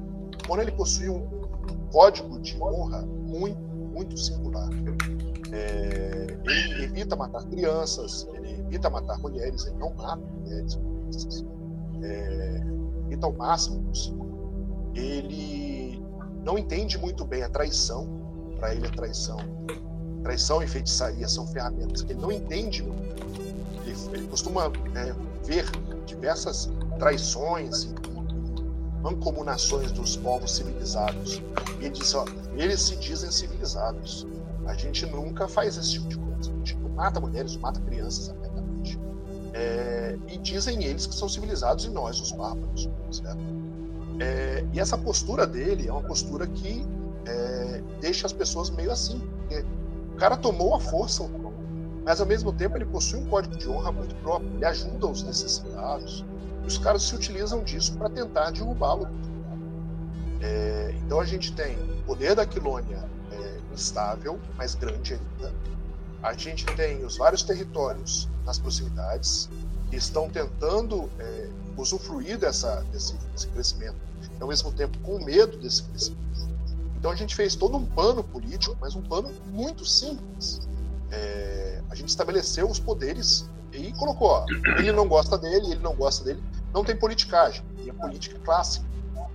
quando ele possui um código de honra muito, muito singular. É, ele evita matar crianças, ele evita matar mulheres, ele não mata mulheres, é, evita ao máximo possível. Ele não entende muito bem a traição, para ele a traição, traição e feitiçaria são ferramentas que ele não entende. Ele, ele costuma é, ver diversas traições e mancomunações dos povos civilizados. E ele diz, ó, eles se dizem civilizados. A gente nunca faz esse tipo de coisa. A gente mata mulheres, mata crianças abertamente. É, e dizem eles que são civilizados e nós, os bárbaros. É, e essa postura dele é uma postura que é, deixa as pessoas meio assim. Porque o cara tomou a força, mas ao mesmo tempo ele possui um código de honra muito próprio. Ele ajuda os necessitados, os caras se utilizam disso para tentar derrubá-lo. É, então a gente tem o poder da Quilônia é, instável, mas grande ainda. A gente tem os vários territórios nas proximidades que estão tentando é, usufruir dessa, desse, desse crescimento, e ao mesmo tempo com medo desse crescimento. Então a gente fez todo um plano político, mas um plano muito simples. É, a gente estabeleceu os poderes e colocou, ó, ele não gosta dele, ele não gosta dele, não tem politicagem. E a política clássica.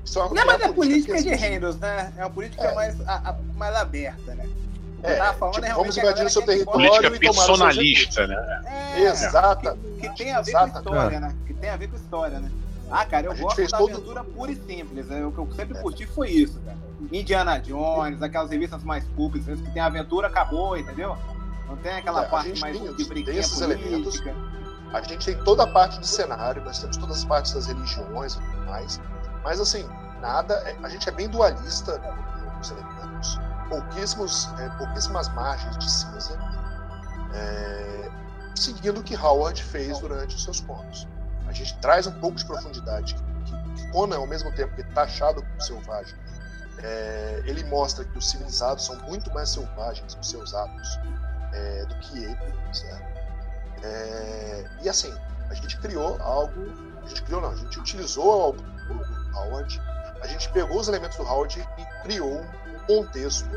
Isso é, não, é mas é política, política de reinos, né? É uma política é. Mais, a, a, mais aberta, né? É, falando, tipo, vamos invadir o seu território política e personalista, né? É, Exata. Que, que, tem a ver Exata. com história, né? Que tem a ver com história, né? Ah, cara, eu gosto da todo... aventura pura e simples. Né? O que eu sempre curti foi isso, cara. Indiana Jones, aquelas revistas mais públicas, que tem aventura, acabou, entendeu? Não tem aquela é, parte mais tem, de brinquedo política. Elementos. A gente tem toda a parte de cenário, nós temos todas as partes das religiões e tudo mais. Mas assim, nada. É, a gente é bem dualista nos elementos. Pouquíssimos, é, pouquíssimas margens de cinza. É, seguindo o que Howard fez durante os seus contos. A gente traz um pouco de profundidade que, que, Conan, ao mesmo tempo que é taxado como selvagem, é, ele mostra que os civilizados são muito mais selvagens nos seus atos é, do que ele, certo? É, e assim, a gente criou algo, a gente criou não, a gente utilizou o Howard, a gente pegou os elementos do Howard e criou um contexto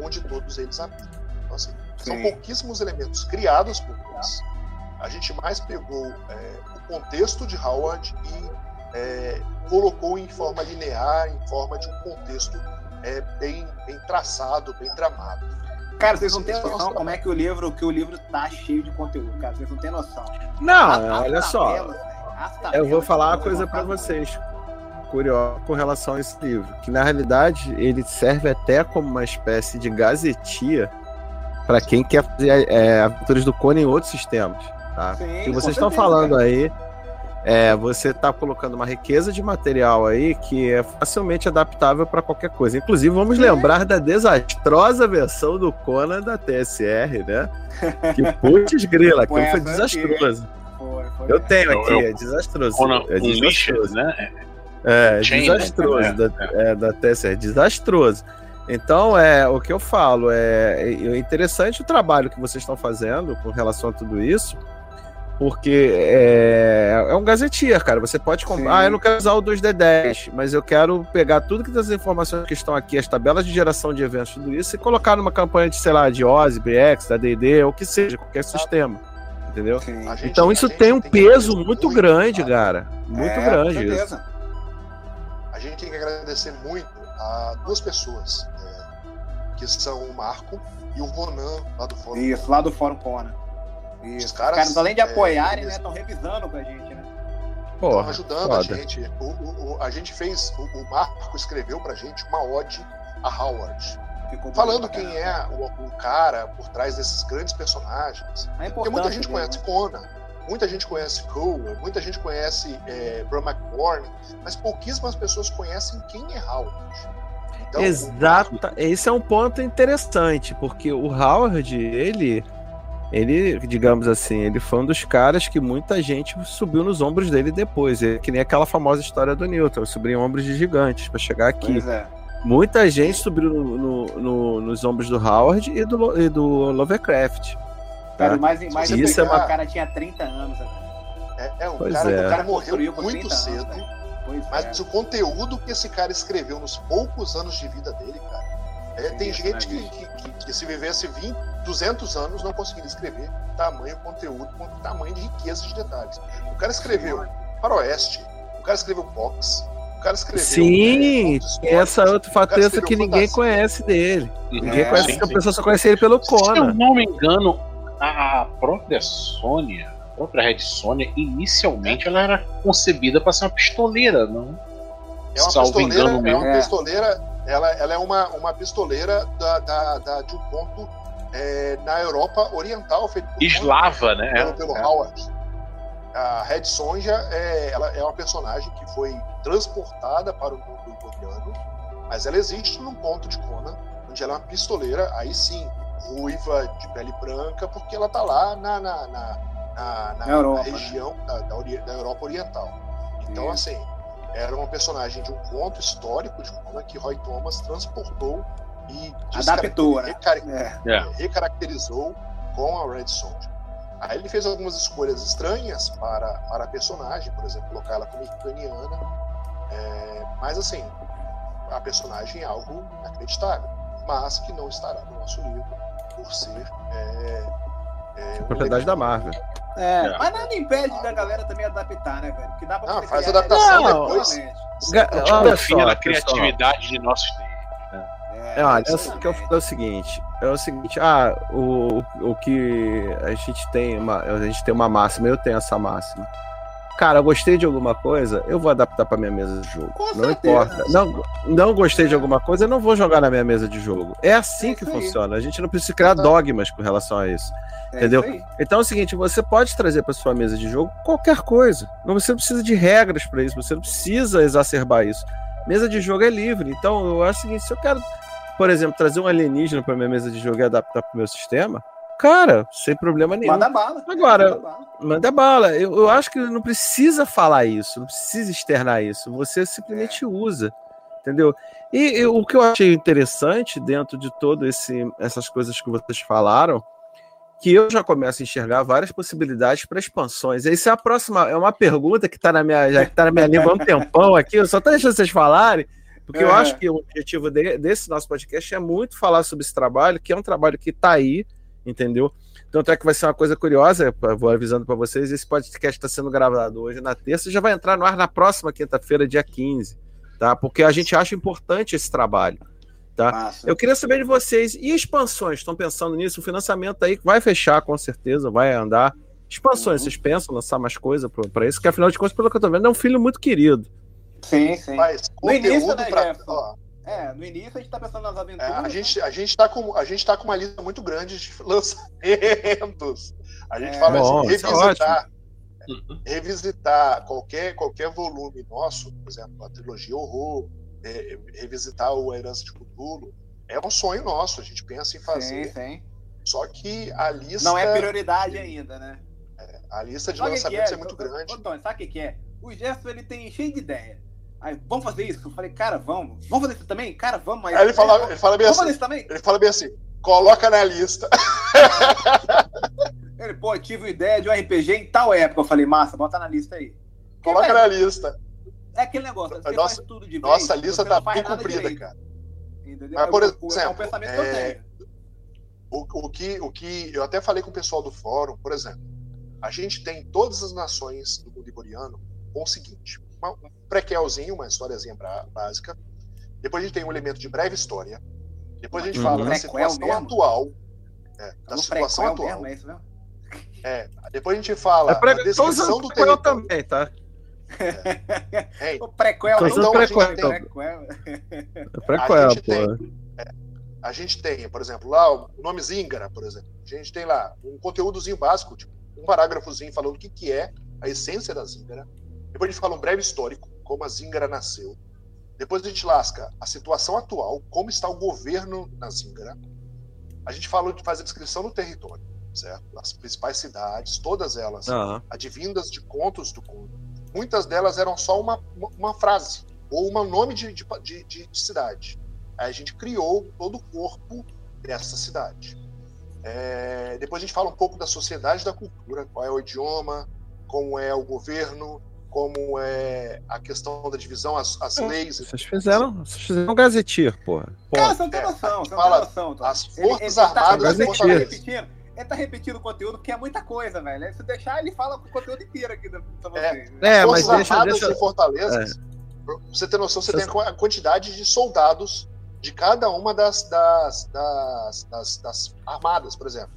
onde todos eles habitam. Então, assim, são pouquíssimos elementos criados por nós. A gente mais pegou é, o contexto de Howard e é, colocou em forma linear, em forma de um contexto é, bem, bem traçado, bem tramado. Cara, vocês não têm noção como é que o livro, que o livro tá cheio de conteúdo, cara. Vocês não têm noção. Não, as, olha só. Eu vou falar uma coisa para vocês. Curioso com relação a esse livro, que na realidade ele serve até como uma espécie de gazetia para quem quer fazer é, aventuras do Conan em outros sistemas, tá? Sim, que vocês estão falando cara. aí é, você está colocando uma riqueza de material aí que é facilmente adaptável para qualquer coisa. Inclusive, vamos lembrar da desastrosa versão do Conan da TSR, né? [LAUGHS] Que putz grila, aquilo foi desastroso. Foi, foi eu tenho aqui, eu, eu, é desastroso. Conan é desastroso, né? É, Chain, desastroso né? da, é, da TSR, desastroso. Então, é, o que eu falo é, é interessante o trabalho que vocês estão fazendo com relação a tudo isso porque é, é um gazetier, cara. Você pode comprar. Ah, eu não quero usar o 2D10, mas eu quero pegar tudo que das informações que estão aqui, as tabelas de geração de eventos, tudo isso, e colocar numa campanha de, sei lá, de OZ, BX, da DD, ou que seja, qualquer sistema. Entendeu? Gente, então isso tem um tem peso muito, muito grande, cara. Muito é, grande isso. A gente tem que agradecer muito a duas pessoas, é, que são o Marco e o Ronan, lá do Fórum. Isso, lá do Fórum Kona. Isso. Os caras, caras além de é, apoiarem, né, estão revisando com a gente, né? Estão ajudando foda. a gente. O, o, o, a gente fez, o, o Marco escreveu pra gente uma ode a Howard. Falando quem é o, o, cara por trás desses grandes personagens. Porque muita gente conhece né? Conan, muita gente conhece Cole, muita gente conhece é, Bram McBorn, mas pouquíssimas pessoas conhecem quem é Howard. Então, Exato, esse é um ponto interessante, porque o Howard, ele ele, digamos assim, ele foi um dos caras que muita gente subiu nos ombros dele depois. É que nem aquela famosa história do Newton, subir em ombros de gigantes para chegar aqui. É. Muita gente subiu no, no, no, nos ombros do Howard e do, e do Lovecraft. Tá? Cara, mais, mais isso é uma... o cara tinha 30 anos. Né? É, é, o, cara, é. o cara morreu muito cedo. Anos, mas é. o conteúdo que esse cara escreveu nos poucos anos de vida dele, cara. É, tem gente que, que, que, que se vivesse 20, 200 anos não conseguiria escrever tamanho conteúdo tamanho de riqueza de detalhes. O cara escreveu Faroeste, o cara escreveu Box, o cara escreveu. Sim, é, essa é outra fator que ninguém conhece dele. Ninguém é, conhece, sim, a pessoa só conhece ele pelo Conan. Se eu não me engano, a própria Sônia, a própria Red Sônia, inicialmente ela era concebida para ser uma pistoleira, não? É uma Salvo pistoleira, engano é uma pistoleira, ela, ela é uma, uma pistoleira da, da, da de um ponto é, na Europa Oriental, feito por Eslava, né? Pelo, pelo é. Howard. A Red Sonja é, ela é uma personagem que foi transportada para o mundo italiano, mas ela existe num ponto de Conan, onde ela é uma pistoleira, aí sim, ruiva, de pele branca, porque ela tá lá na, na, na, na, na, Europa, na região né? da, da, da, Europa Oriental. Então, assim, era uma personagem de um conto histórico de Conan que Roy Thomas transportou e adaptou, né? Recar é. é. recaracterizou com a Red Sonja. Aí ele fez algumas escolhas estranhas para, para a personagem, por exemplo, colocar ela como iraniana, é, mas assim, a personagem é algo inacreditável, mas que não estará no nosso livro por ser é, é, propriedade da Marvel. É, é, mas nada impede da galera também adaptar, né, velho? Que dá pra não, faz adaptação não, depois. Confia na criatividade de nossos tempos. É, olha, é, que eu falo é o seguinte, é o seguinte, ah, o, o que a gente tem uma, a gente tem uma máxima, eu tenho essa máxima. Cara, gostei de alguma coisa, eu vou adaptar para minha mesa de jogo. Com não certeza. importa. Não, não gostei de alguma coisa, eu não vou jogar na minha mesa de jogo. É assim é que funciona. A gente não precisa criar dogmas com relação a isso. É entendeu? Isso então é o seguinte, você pode trazer para sua mesa de jogo qualquer coisa. Você não precisa de regras para isso, você não precisa exacerbar isso. Mesa de jogo é livre. Então, eu acho o seguinte, se eu quero por exemplo, trazer um alienígena para minha mesa de jogo e adaptar para o meu sistema, cara, sem problema nenhum. Manda bala. Agora, manda bala. Manda bala. Eu, eu acho que não precisa falar isso, não precisa externar isso. Você simplesmente é. usa, entendeu? E, e, o que eu achei interessante dentro de todas essas coisas que vocês falaram, que eu já começo a enxergar várias possibilidades para expansões. Essa é a próxima, é uma pergunta que está na minha, já que tá na minha [LAUGHS] língua há um tempão aqui, eu só estou deixando vocês falarem, porque é. eu acho que o objetivo de, desse nosso podcast é muito falar sobre esse trabalho, que é um trabalho que está aí, entendeu? Tanto é que vai ser uma coisa curiosa, vou avisando para vocês, esse podcast está sendo gravado hoje na terça, já vai entrar no ar na próxima quinta-feira, dia 15, tá? Porque a gente acha importante esse trabalho. Tá? Eu queria saber de vocês, e expansões? Estão pensando nisso? O financiamento aí vai fechar com certeza, vai andar. Expansões, uhum. vocês pensam lançar mais coisa para isso? Que afinal de contas, pelo que eu tô vendo, é um filho muito querido. Sim, sim. Mas no início, né, pra... É, no início a gente tá pensando nas aventuras. É, a, gente, né? a, gente tá com, a gente tá com uma lista muito grande de [LAUGHS] lançamentos. A gente é, fala bom, assim, revisitar. É revisitar qualquer, qualquer volume nosso, por exemplo, a trilogia Horror, é, revisitar o Herança de Cthulhu, é um sonho nosso, a gente pensa em fazer. Sim, sim. Só que a lista. Não é prioridade ainda, né? É, a lista de lançamentos é? é? muito grande. Ô, Tony, sabe o que, é? O Gerson ele tem cheio de ideia. Aí, vamos fazer isso? Eu falei, cara, vamos. Vamos fazer isso também? Cara, vamos. Mas... Aí ele fala, ele fala bem vamos assim. Fazer isso também? Ele fala bem assim: coloca na lista. [LAUGHS] ele, pô, eu tive uma ideia de um RPG em tal época. Eu falei, massa, bota na lista aí. Coloca na lista. É aquele negócio, você nossa, tudo de vez, Nossa lista tá bem comprida, cara. Entendeu? Mas, por exemplo, é um pensamento que eu é, tenho. O, o, que, o que eu até falei com o pessoal do fórum, por exemplo, a gente tem todas as nações do mundo iboriano com o seguinte: uma, um prequelzinho, uma historiazinha básica. Depois a gente tem um elemento de breve história. Depois a gente fala da situação mesmo? atual. É, da situação atual. Mesmo, é, isso mesmo? é, depois a gente fala é da descrição do território. também, tá? [LAUGHS] É. o prequel, então, prequel, a gente então. prequel. É prequel, a gente tem, é, a gente tem, por exemplo, lá o nome Zingara, por exemplo. A gente tem lá um conteúdozinho básico, tipo, um parágrafozinho falando o que, que é a essência da Zingara. Depois a gente fala um breve histórico, como a Zingara nasceu. Depois a gente lasca a situação atual, como está o governo na Zingara. A gente fala de fazer descrição do território, certo? As principais cidades, todas elas uhum. advindas de contos do conto. Muitas delas eram só uma, uma frase ou um nome de, de, de, de cidade. Aí a gente criou todo o corpo dessa cidade. É, depois a gente fala um pouco da sociedade da cultura, qual é o idioma, como é o governo, como é a questão da divisão, as, as é, leis. Vocês fizeram, vocês fizeram um gazetir, porra. Cara, você não tem noção, você não tem noção. Tá? As Forças ele, Armadas ele tá, ele tá repetindo, ele tá repetindo o conteúdo, que é muita coisa, velho. Se deixar, ele fala o conteúdo inteiro aqui pra vocês. É, é mas deixa, Armadas deixa... Fortaleza, é. pra você ter noção, você tem a quantidade de soldados de cada uma das, das, das, das, das armadas, por exemplo.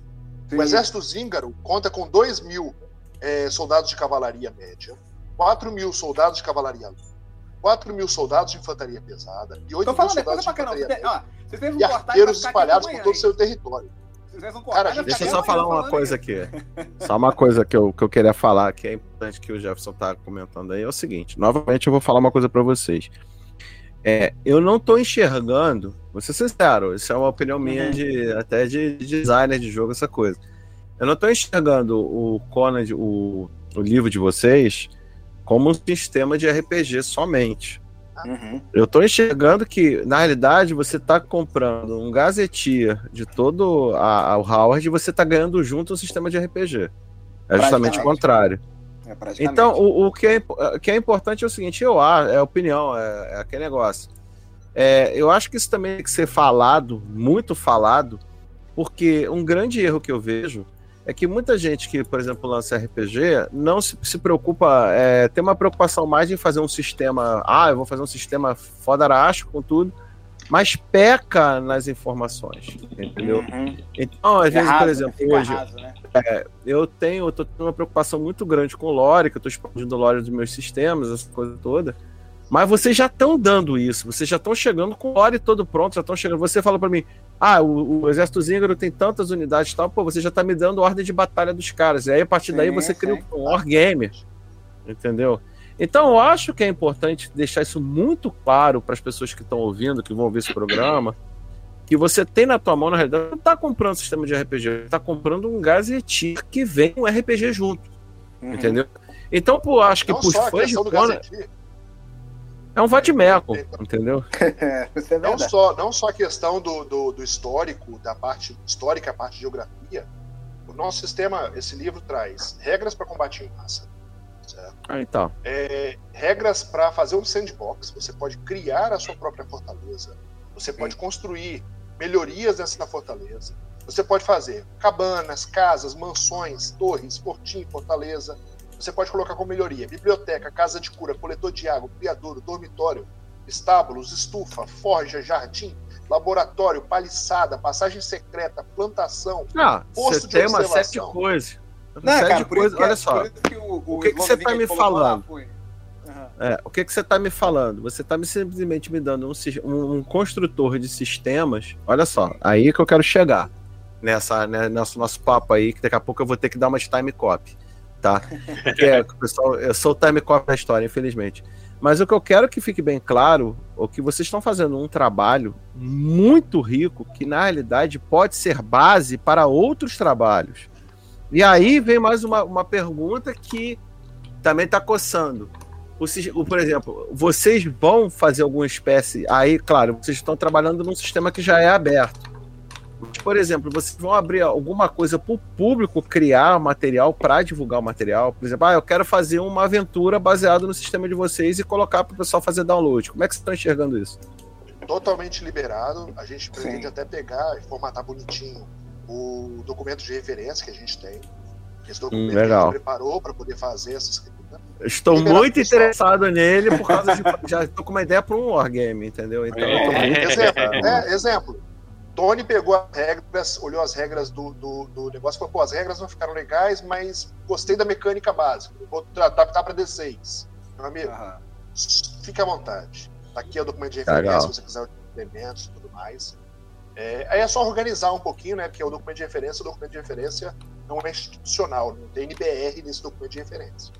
Sim. O exército zíngaro conta com 2 mil é, soldados de cavalaria média, 4 mil soldados de cavalaria 4 mil soldados de infantaria pesada e 8 mil soldados de infantaria média. e arqueiros espalhados por todo o seu território. Cara, deixa eu só falar uma coisa aqui. Só uma coisa que eu, que eu queria falar, que é importante que o Jefferson tá comentando aí, é o seguinte. Novamente eu vou falar uma coisa para vocês. É, eu não estou enxergando, vou ser sincero, isso é uma opinião minha uhum. de até de, de designer de jogo, essa coisa. Eu não estou enxergando o Conan, o, o livro de vocês, como um sistema de RPG somente. Uhum. Eu estou enxergando que, na realidade, você está comprando um gazetia de todo a, a, o Howard e você está ganhando junto um sistema de RPG. É justamente o contrário. É então, o, o que, é, que é importante é o seguinte: eu acho, é opinião, é, é aquele negócio. É, eu acho que isso também tem que ser falado, muito falado, porque um grande erro que eu vejo é que muita gente que, por exemplo, lança RPG não se, se preocupa, é, tem uma preocupação mais em fazer um sistema, ah, eu vou fazer um sistema foderastico com tudo, mas peca nas informações, entendeu? Uhum. Então, às vezes, por exemplo, hoje, né? é, eu tenho, eu tô tendo uma preocupação muito grande com o lore, que eu estou expandindo o lore dos meus sistemas, essa coisa toda, mas vocês já estão dando isso, vocês já estão chegando com o lore todo pronto, já estão chegando. Você fala para mim, ah, o, o exército Zíngaro tem tantas unidades e tal, pô, você já está me dando ordem de batalha dos caras. E aí, a partir daí, você cria um wargame. Entendeu? Então, eu acho que é importante deixar isso muito claro para as pessoas que estão ouvindo, que vão ver esse programa, que você tem na tua mão, na realidade, não tá comprando um sistema de RPG, tá comprando um Gazetteer que vem um RPG junto. Uhum. Entendeu? Então, pô, acho que pros fãs de Conan. É um vadimeco, é, entendeu? [LAUGHS] é não, só, não só a questão do, do, do, histórico, da parte histórica, a parte de geografia. O nosso sistema, esse livro traz regras para combate em massa. Certo? Ah, então. É, regras para fazer um sandbox. Você pode criar a sua própria fortaleza. Você Sim. pode construir melhorias nessa fortaleza. Você pode fazer cabanas, casas, mansões, torres, fortim, fortaleza. Você pode colocar como melhoria biblioteca, casa de cura, coletor de água, criadouro, dormitório, estábulos, estufa, forja, jardim, laboratório, paliçada, passagem secreta, plantação, ah, posto de tem uma série de coisas. Não, cara, coisa, olha só. O, o, o, que, que você está me falando? Uhum. É, o que, que você está me falando? Você está me simplesmente me dando um, um, um, construtor de sistemas. Olha só, aí que eu quero chegar nessa, né, nesse nosso papo aí, que daqui a pouco eu vou ter que dar uma time copy tá? é, pessoal, eu sou o time cop da história, infelizmente. Mas o que eu quero que fique bem claro é que vocês estão fazendo um trabalho muito rico que, na realidade, pode ser base para outros trabalhos. E aí vem mais uma, uma pergunta que também está coçando. Por exemplo, vocês vão fazer alguma espécie. Aí, claro, vocês estão trabalhando num sistema que já é aberto. Por exemplo, vocês vão abrir alguma coisa para o público criar material para divulgar o material. Por exemplo, ah, eu quero fazer uma aventura baseada no sistema de vocês e colocar para o pessoal fazer download. Como é que você está enxergando isso? Totalmente liberado. A gente pretende Sim. até pegar e formatar bonitinho o documento de referência que a gente tem. Esse documento hum, legal. que a gente preparou para poder fazer essa escrita. Estou muito interessado nele por causa de. [LAUGHS] já estou com uma ideia para um wargame, entendeu? Então, é, exemplo, é, exemplo Tony pegou as regras, olhou as regras do, do, do negócio e falou: pô, as regras não ficaram legais, mas gostei da mecânica básica. Vou adaptar para D6. Meu amigo, uhum. fique à vontade. Tá aqui é o documento de referência, se você quiser elementos e tudo mais. É, aí é só organizar um pouquinho, né? Porque é o documento de referência, o documento de referência não é institucional, não tem NBR nesse documento de referência.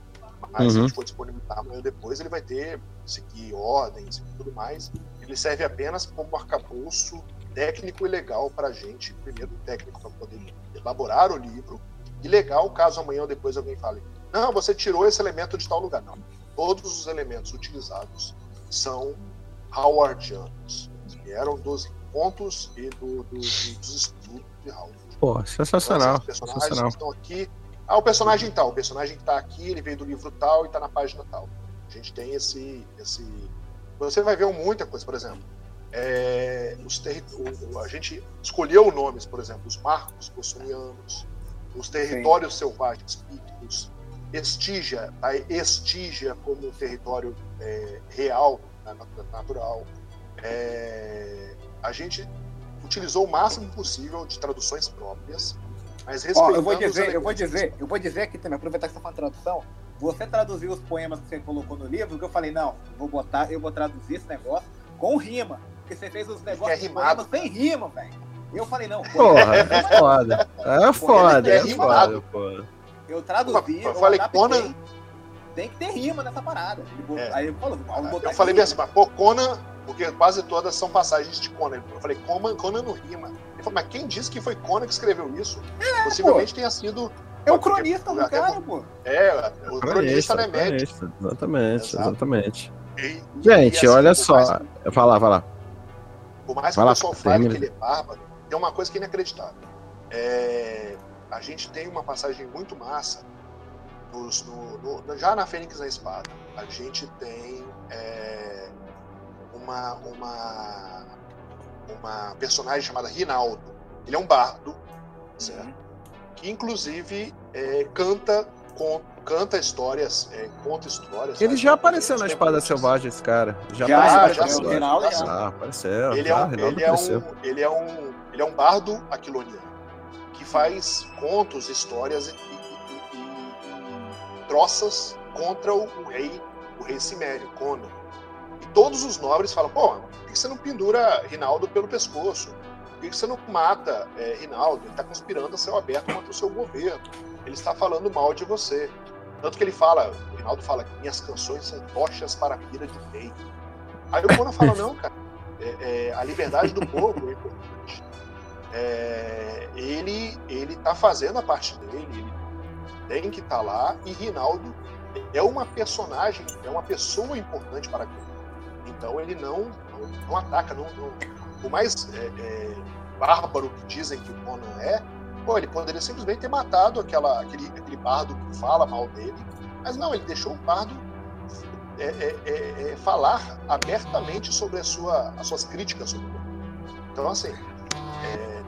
Mas uhum. se a gente for disponibilizar amanhã ou depois, ele vai ter, seguir ordens e tudo mais. Ele serve apenas como arcabouço técnico e legal para a gente, primeiro técnico para poder elaborar o livro, e legal caso amanhã ou depois alguém fale, não, você tirou esse elemento de tal lugar. Não, todos os elementos utilizados são howardianos, vieram dos contos e do, do, dos estudos de Howard. Pô, sensacional. Então, personagens sensacional. estão aqui. Ah, o personagem tal, o personagem que está aqui, ele veio do livro tal e está na página tal. A gente tem esse, esse. Você vai ver muita coisa, por exemplo. É, os a gente escolheu nomes, por exemplo, os marcos bossonianos, os territórios Sim. selvagens píticos, Estígia, a Estígia como território é, real, natural. É, a gente utilizou o máximo possível de traduções próprias, mas respeitando eu vou dizer, eu vou dizer, eu vou dizer aqui também, aproveitar que você está falando tradução, você traduziu os poemas que você colocou no livro, que eu falei, não, vou botar, eu vou traduzir esse negócio com rima porque você fez os negócios é rimado, sem rima, velho. Eu falei, não, porra, é foda. É foda, é, é foda. Eu traduzi, eu, eu falei, Conan. Tem que ter rima nessa parada. Ele, é. Aí ele falou, vamos botar Eu falei bem assim, pô, Conan, porque quase todas são passagens de Conan. Eu falei, Conan, Conan não rima. Ele falou, mas quem disse que foi Conan que escreveu isso? É, Possivelmente pô. tenha sido. É o cronista do cara, pô. É, o cronista, não é médico. Exatamente, exatamente. E, Gente, e assim, olha só. Mais... Fala, fala. Por mais que Vai o pessoal fale que ele é bárbaro, tem uma coisa que é inacreditável. É, a gente tem uma passagem muito massa nos, no, no, já na Fênix na Espada. A gente tem é, uma, uma, uma personagem chamada Rinaldo. Ele é um bardo, certo? Uhum. Que inclusive é, canta com, canta histórias, é, conta histórias. Ele já apareceu na Espada Selvagem, esse cara. Já, já apareceu. Já, já, Reinaldo, já. Ah, apareceu. Ele, é um, ele, é um, ele, é um, ele é um bardo aquiloniano que faz contos, histórias e, e, e, e troças contra o, o, rei, o rei Cimério, Conan. E todos os nobres falam, pô, por que você não pendura Rinaldo pelo pescoço? Por que você não mata é, Rinaldo? Ele está conspirando a céu aberto contra o seu governo ele está falando mal de você. Tanto que ele fala, o Rinaldo fala que minhas canções são tochas para a pira de rei. Aí o Conan fala, [LAUGHS] não, cara, é, é, a liberdade do povo é importante. É, ele ele está fazendo a parte dele, ele tem que estar tá lá e Rinaldo é uma personagem, é uma pessoa importante para aquilo. Então ele não não, não ataca, não, não, por mais é, é, bárbaro que dizem que o Conan é, pô, ele poderia simplesmente ter matado aquela, aquele, aquele bardo que fala mal dele, mas não, ele deixou o bardo é, é, é, é falar abertamente sobre a sua, as suas críticas sobre ele. Então, assim,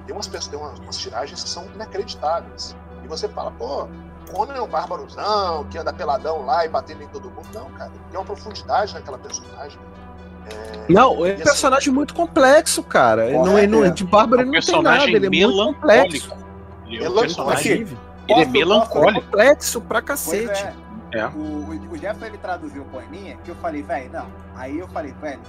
tem umas, tem umas, umas tiragens que são inacreditáveis. E você fala, pô, Conan é um bárbarozão, que anda peladão lá e batendo em todo mundo. Não, cara, tem uma profundidade naquela personagem. É... Não, é um personagem assim, muito complexo, cara. Ele não, é, não, de bárbaro ele não tem nada, ele é muito complexo. Ele é um personagem. Ele é melancólico. complexo pra cacete. É. O, o Jefferson ele traduziu o poeminha que eu falei, velho, não. Aí eu falei, velho,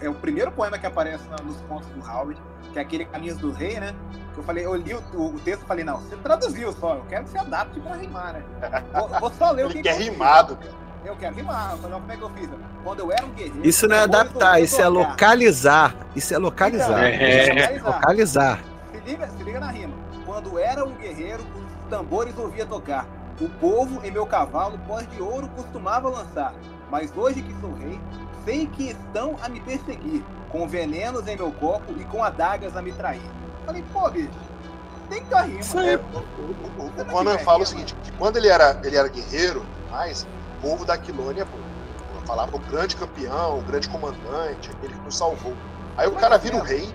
é o primeiro poema que aparece nos contos do Howard, que é aquele Caminhos do Rei, né? Que eu falei, eu li o, o, texto e falei, não, você traduziu só, eu quero que você adapte pra rimar, né? [LAUGHS] Vou, vou só ler o que, que é rimado, cara. Eu quero rimar. Eu falei, como é que eu fiz? Quando eu era um guerreiro. Isso não é adaptar, isso é localizar. Isso é localizar. É, é localizar. Se liga, se liga na rima. Quando era um guerreiro, os tambores ouvia tocar. O povo em meu cavalo pós de ouro costumava lançar, mas hoje que sou rei, sei que estão a me perseguir, com venenos em meu copo e com adagas a me trair. Falei, pô, bicho, tem que dar rima. É, o, o, o, Conan fala o seguinte, que quando ele era, ele era guerreiro, mas o povo da Quilônia pô, falava o grande campeão, o grande comandante, aquele que nos salvou. Aí o cara vira o rei,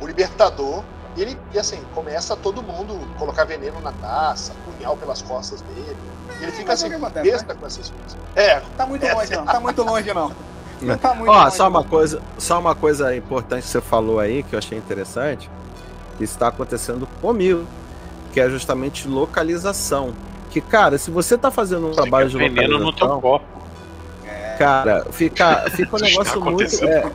o libertador, e ele, e assim, começa todo mundo colocar veneno na taça, punhal pelas costas dele. E ele fica assim, besta né? com essas coisas. É. Tá muito é, longe, não. Tá muito longe, não. Não tá muito Ó, longe, só uma coisa, só uma coisa importante que você falou aí, que eu achei interessante, que está acontecendo comigo, que é justamente localização. Que, cara, se você tá fazendo um você trabalho de localização... veneno no teu copo. Cara, fica, fica um [LAUGHS] negócio muito... É,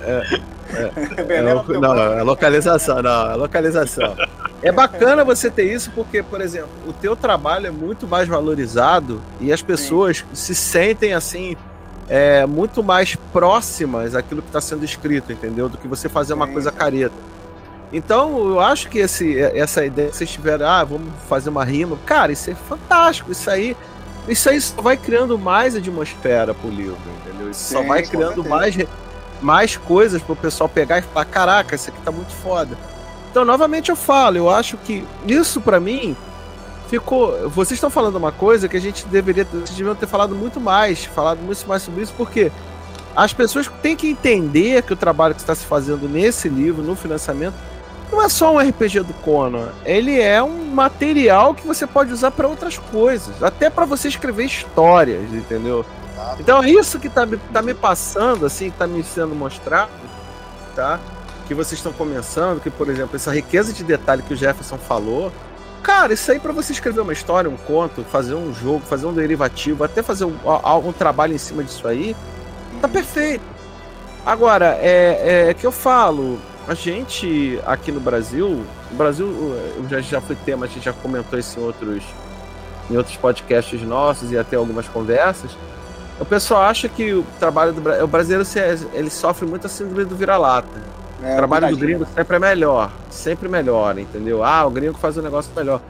é, é, é, [LAUGHS] não, é localização, não, é localização. É bacana você ter isso porque, por exemplo, o teu trabalho é muito mais valorizado e as pessoas Sim. se sentem assim é, muito mais próximas àquilo que está sendo escrito, entendeu? Do que você fazer uma Sim. coisa careta. Então, eu acho que esse, essa ideia que vocês tiveram, ah, vamos fazer uma rima, cara, isso é fantástico. Isso aí, isso aí só vai criando mais atmosfera pro livro, entendeu? Isso Sim, só vai criando mais mais coisas para o pessoal pegar e falar: caraca, isso aqui tá muito foda. Então, novamente eu falo, eu acho que isso para mim ficou. Vocês estão falando uma coisa que a gente deveria, vocês deveriam ter falado muito mais, falado muito mais sobre isso, porque as pessoas têm que entender que o trabalho que está se fazendo nesse livro, no financiamento, não é só um RPG do Conan, ele é um material que você pode usar para outras coisas, até para você escrever histórias, entendeu? Então é isso que tá, tá me passando, assim, tá me sendo mostrado, tá? Que vocês estão começando, que, por exemplo, essa riqueza de detalhe que o Jefferson falou. Cara, isso aí para você escrever uma história, um conto, fazer um jogo, fazer um derivativo, até fazer um, algum trabalho em cima disso aí, tá perfeito. Agora, é, é que eu falo, a gente aqui no Brasil, o Brasil já, já foi tema, a gente já comentou isso em outros, em outros podcasts nossos e até algumas conversas o pessoal acha que o trabalho do o brasileiro ele sofre muito a síndrome do vira-lata. É, o trabalho do gringo sempre é melhor, sempre melhor, entendeu? Ah, o gringo faz um negócio melhor.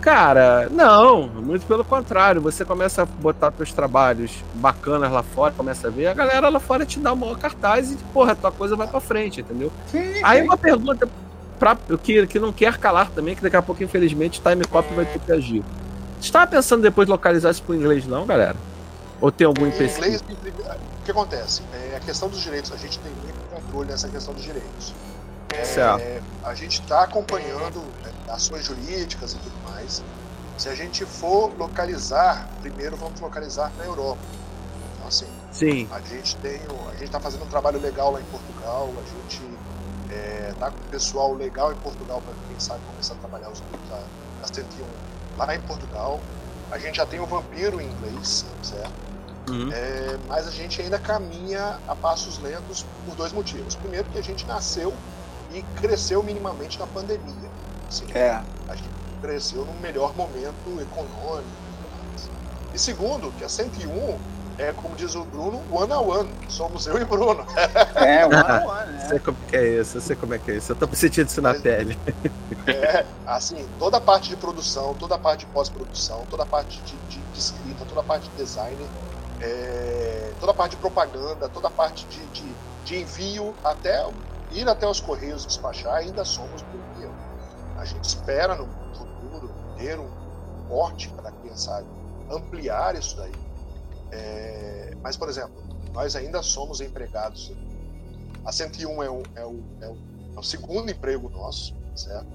Cara, não, muito pelo contrário. Você começa a botar seus trabalhos bacanas lá fora, começa a ver, a galera lá fora te dá o maior cartaz e, porra, a tua coisa vai pra frente, entendeu? Sim, Aí sim. uma pergunta pra, que, que não quer calar também, que daqui a pouco, infelizmente, Time Cop vai ter que agir. Você estava pensando depois de localizar isso pro inglês, não, galera? Ou tem algum empecilho? O que acontece? É a questão dos direitos, a gente tem muito controle nessa questão dos direitos. É, certo. A gente está acompanhando né, ações jurídicas e tudo mais. Se a gente for localizar, primeiro vamos localizar na Europa. Então, assim, Sim. a gente tem, a gente está fazendo um trabalho legal lá em Portugal, a gente é, tá com o pessoal legal em Portugal para quem sabe começar a trabalhar os da, da 101 lá em Portugal. A gente já tem o Vampiro em inglês, certo? Uhum. É, mas a gente ainda caminha a passos lentos por dois motivos. Primeiro, que a gente nasceu e cresceu minimamente na pandemia. Assim, é. A gente cresceu no melhor momento econômico. E segundo, que a 101 é como diz o Bruno, one on one. Somos eu e Bruno. É, one on one, né? Sei como que é isso, eu sei como é que é isso. Eu tô sentindo isso na pele. É, assim, toda a parte de produção, toda a parte de pós-produção, toda a parte de, de, de, escrita, toda a parte de design, é, toda a parte de propaganda, toda a parte de, de, de envio, até ir até os Correios despachar, ainda somos eu. A gente espera no futuro ter um porte para, quem sabe, ampliar isso daí. É, mas, por exemplo, nós ainda somos empregados. A 101 é, um, é, o, é, o, é o segundo emprego nosso, certo?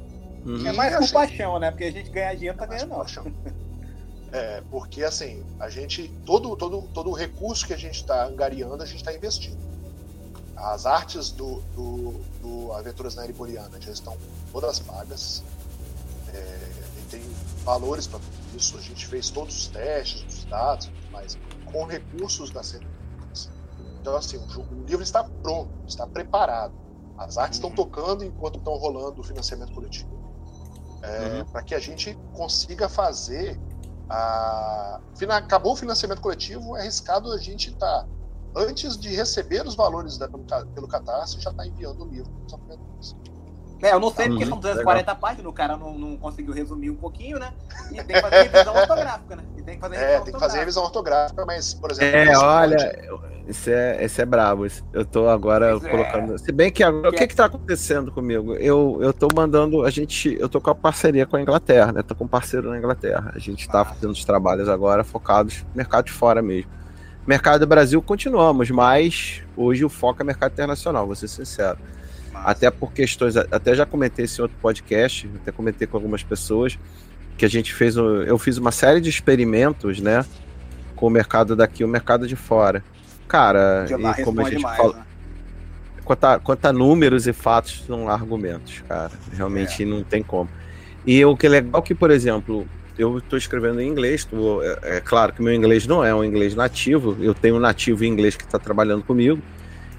Uhum. É mais por paixão, né? Porque a gente ganha dinheiro, tá ganhando paixão. [LAUGHS] É, porque assim, a gente. Todo, todo, todo o recurso que a gente está angariando, a gente está investindo. As artes do, do, do Aventuras na Eriboriana já estão todas pagas. É, tem valores para tudo isso. A gente fez todos os testes, os dados e tudo mais com recursos da Centrix. Então, assim, o, livro está pronto, está preparado. As artes uhum. estão tocando enquanto estão rolando o financiamento coletivo. É, uhum. Para que a gente consiga fazer. A... Acabou o financiamento coletivo, é arriscado a gente estar. Tá, antes de receber os valores da, pelo, pelo Catarse, já está enviando o livro para os é, eu não sei porque uhum, são 240 legal. páginas, o cara não, não, conseguiu resumir um pouquinho, né? E tem que fazer revisão ortográfica, né? E tem que fazer é, revisão tem que fazer revisão ortográfica, mas, por exemplo. É, olha, isso é, isso é brabo. Eu tô agora pois é. colocando. É. Se bem que agora, o que que tá acontecendo comigo? Eu, eu tô mandando. A gente. Eu tô com a parceria com a Inglaterra, né? Tô com um parceiro na Inglaterra. A gente tá ah. fazendo os trabalhos agora focados no mercado de fora mesmo. Mercado do Brasil continuamos, mas hoje o foco é mercado internacional, vou ser sincero. Até por questões, até já comentei esse outro podcast, até comentei com algumas pessoas, que a gente fez, eu fiz uma série de experimentos, né, com o mercado daqui e o mercado de fora. Cara, e como a gente demais, fala, né? quanto, a, quanto a números e fatos, são argumentos, cara. Realmente é. não tem como. E o que é legal é que, por exemplo, eu estou escrevendo em inglês, tô, é, é, claro que meu inglês não é um inglês nativo, eu tenho um nativo em inglês que está trabalhando comigo,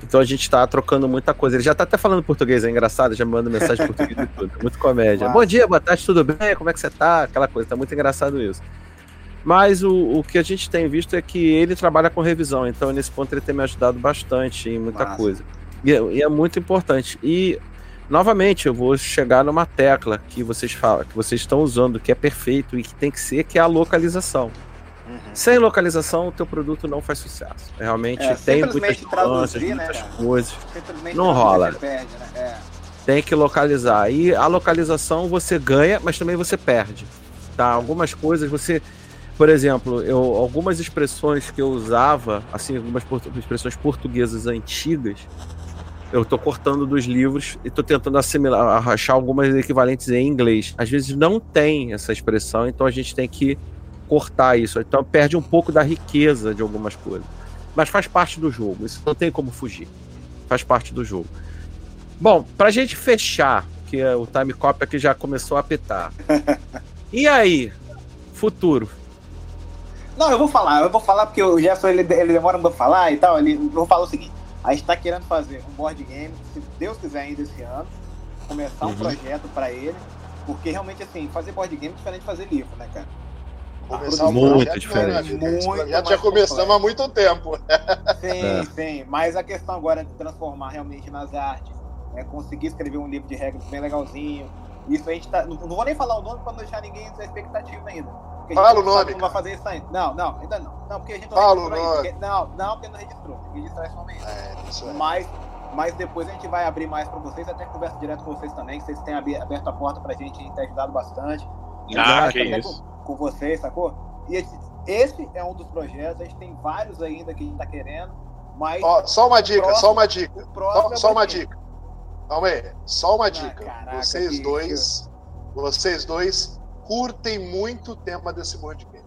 então a gente está trocando muita coisa. Ele já está até falando português, é engraçado, já me manda mensagem em português e tudo. Muito comédia. [LAUGHS] Bom dia, boa tarde, tudo bem? Como é que você tá? Aquela coisa, tá muito engraçado isso. Mas o, o que a gente tem visto é que ele trabalha com revisão, então nesse ponto ele tem me ajudado bastante em muita Massa. coisa. E, é, e, é muito importante. E novamente eu vou chegar numa tecla que vocês falam, que vocês estão usando, que é perfeito e que tem que ser, que é a localização. Uhum. Sem localização, o teu produto não faz sucesso. Realmente é, tem muitas nuances, né, muitas coisas. Não rola. Perde, né? é. Tem que localizar. E a localização você ganha, mas também você perde. Tá? Algumas coisas você. Por exemplo, eu, algumas expressões que eu usava, assim, algumas expressões portuguesas antigas, eu estou cortando dos livros e estou tentando assimilar, achar algumas equivalentes em inglês. Às vezes não tem essa expressão, então a gente tem que cortar isso. Então perde um pouco da riqueza de algumas coisas. Mas faz parte do jogo, isso não tem como fugir. Faz parte do jogo. Bom, pra gente fechar, que o time cop aqui já começou a apitar. [LAUGHS] e aí, futuro? Não, eu vou falar, eu vou falar porque o Jefferson ele, ele demora pra falar e tal. Ele, eu vou falar o seguinte: a gente tá querendo fazer um board game, se Deus quiser, ainda esse ano, começar um uhum. projeto para ele, porque realmente, assim, fazer board game é diferente de fazer livro, né, cara? Começar muito diferente. Muito já tinha começamos há muito tempo. Sim, é. sim. Mas a questão agora é de transformar realmente nas artes, é conseguir escrever um livro de regras bem legalzinho. Isso a gente tá. Não, não vou nem falar o nome para não deixar ninguém na expectativa ainda. Fala o nome. Não vai fazer isso ainda. Não, não, ainda não. Não, porque a gente não Fala o nome. Porque, não, não, porque não registrou. Tem que registrar esse momento. É, isso é. Mas, mas depois a gente vai abrir mais para vocês, até conversa direto com vocês também, que vocês têm aberto a porta pra gente e tem ajudado bastante. Ah, que isso. Com, com vocês, sacou? E esse, é um dos projetos, a gente tem vários ainda que a gente está querendo, mas. Ó, só uma dica, próximo, só uma dica. Só, é só uma dica. Calma aí, só uma ah, dica. Caraca, vocês dois, vocês dois curtem muito o tema desse board game.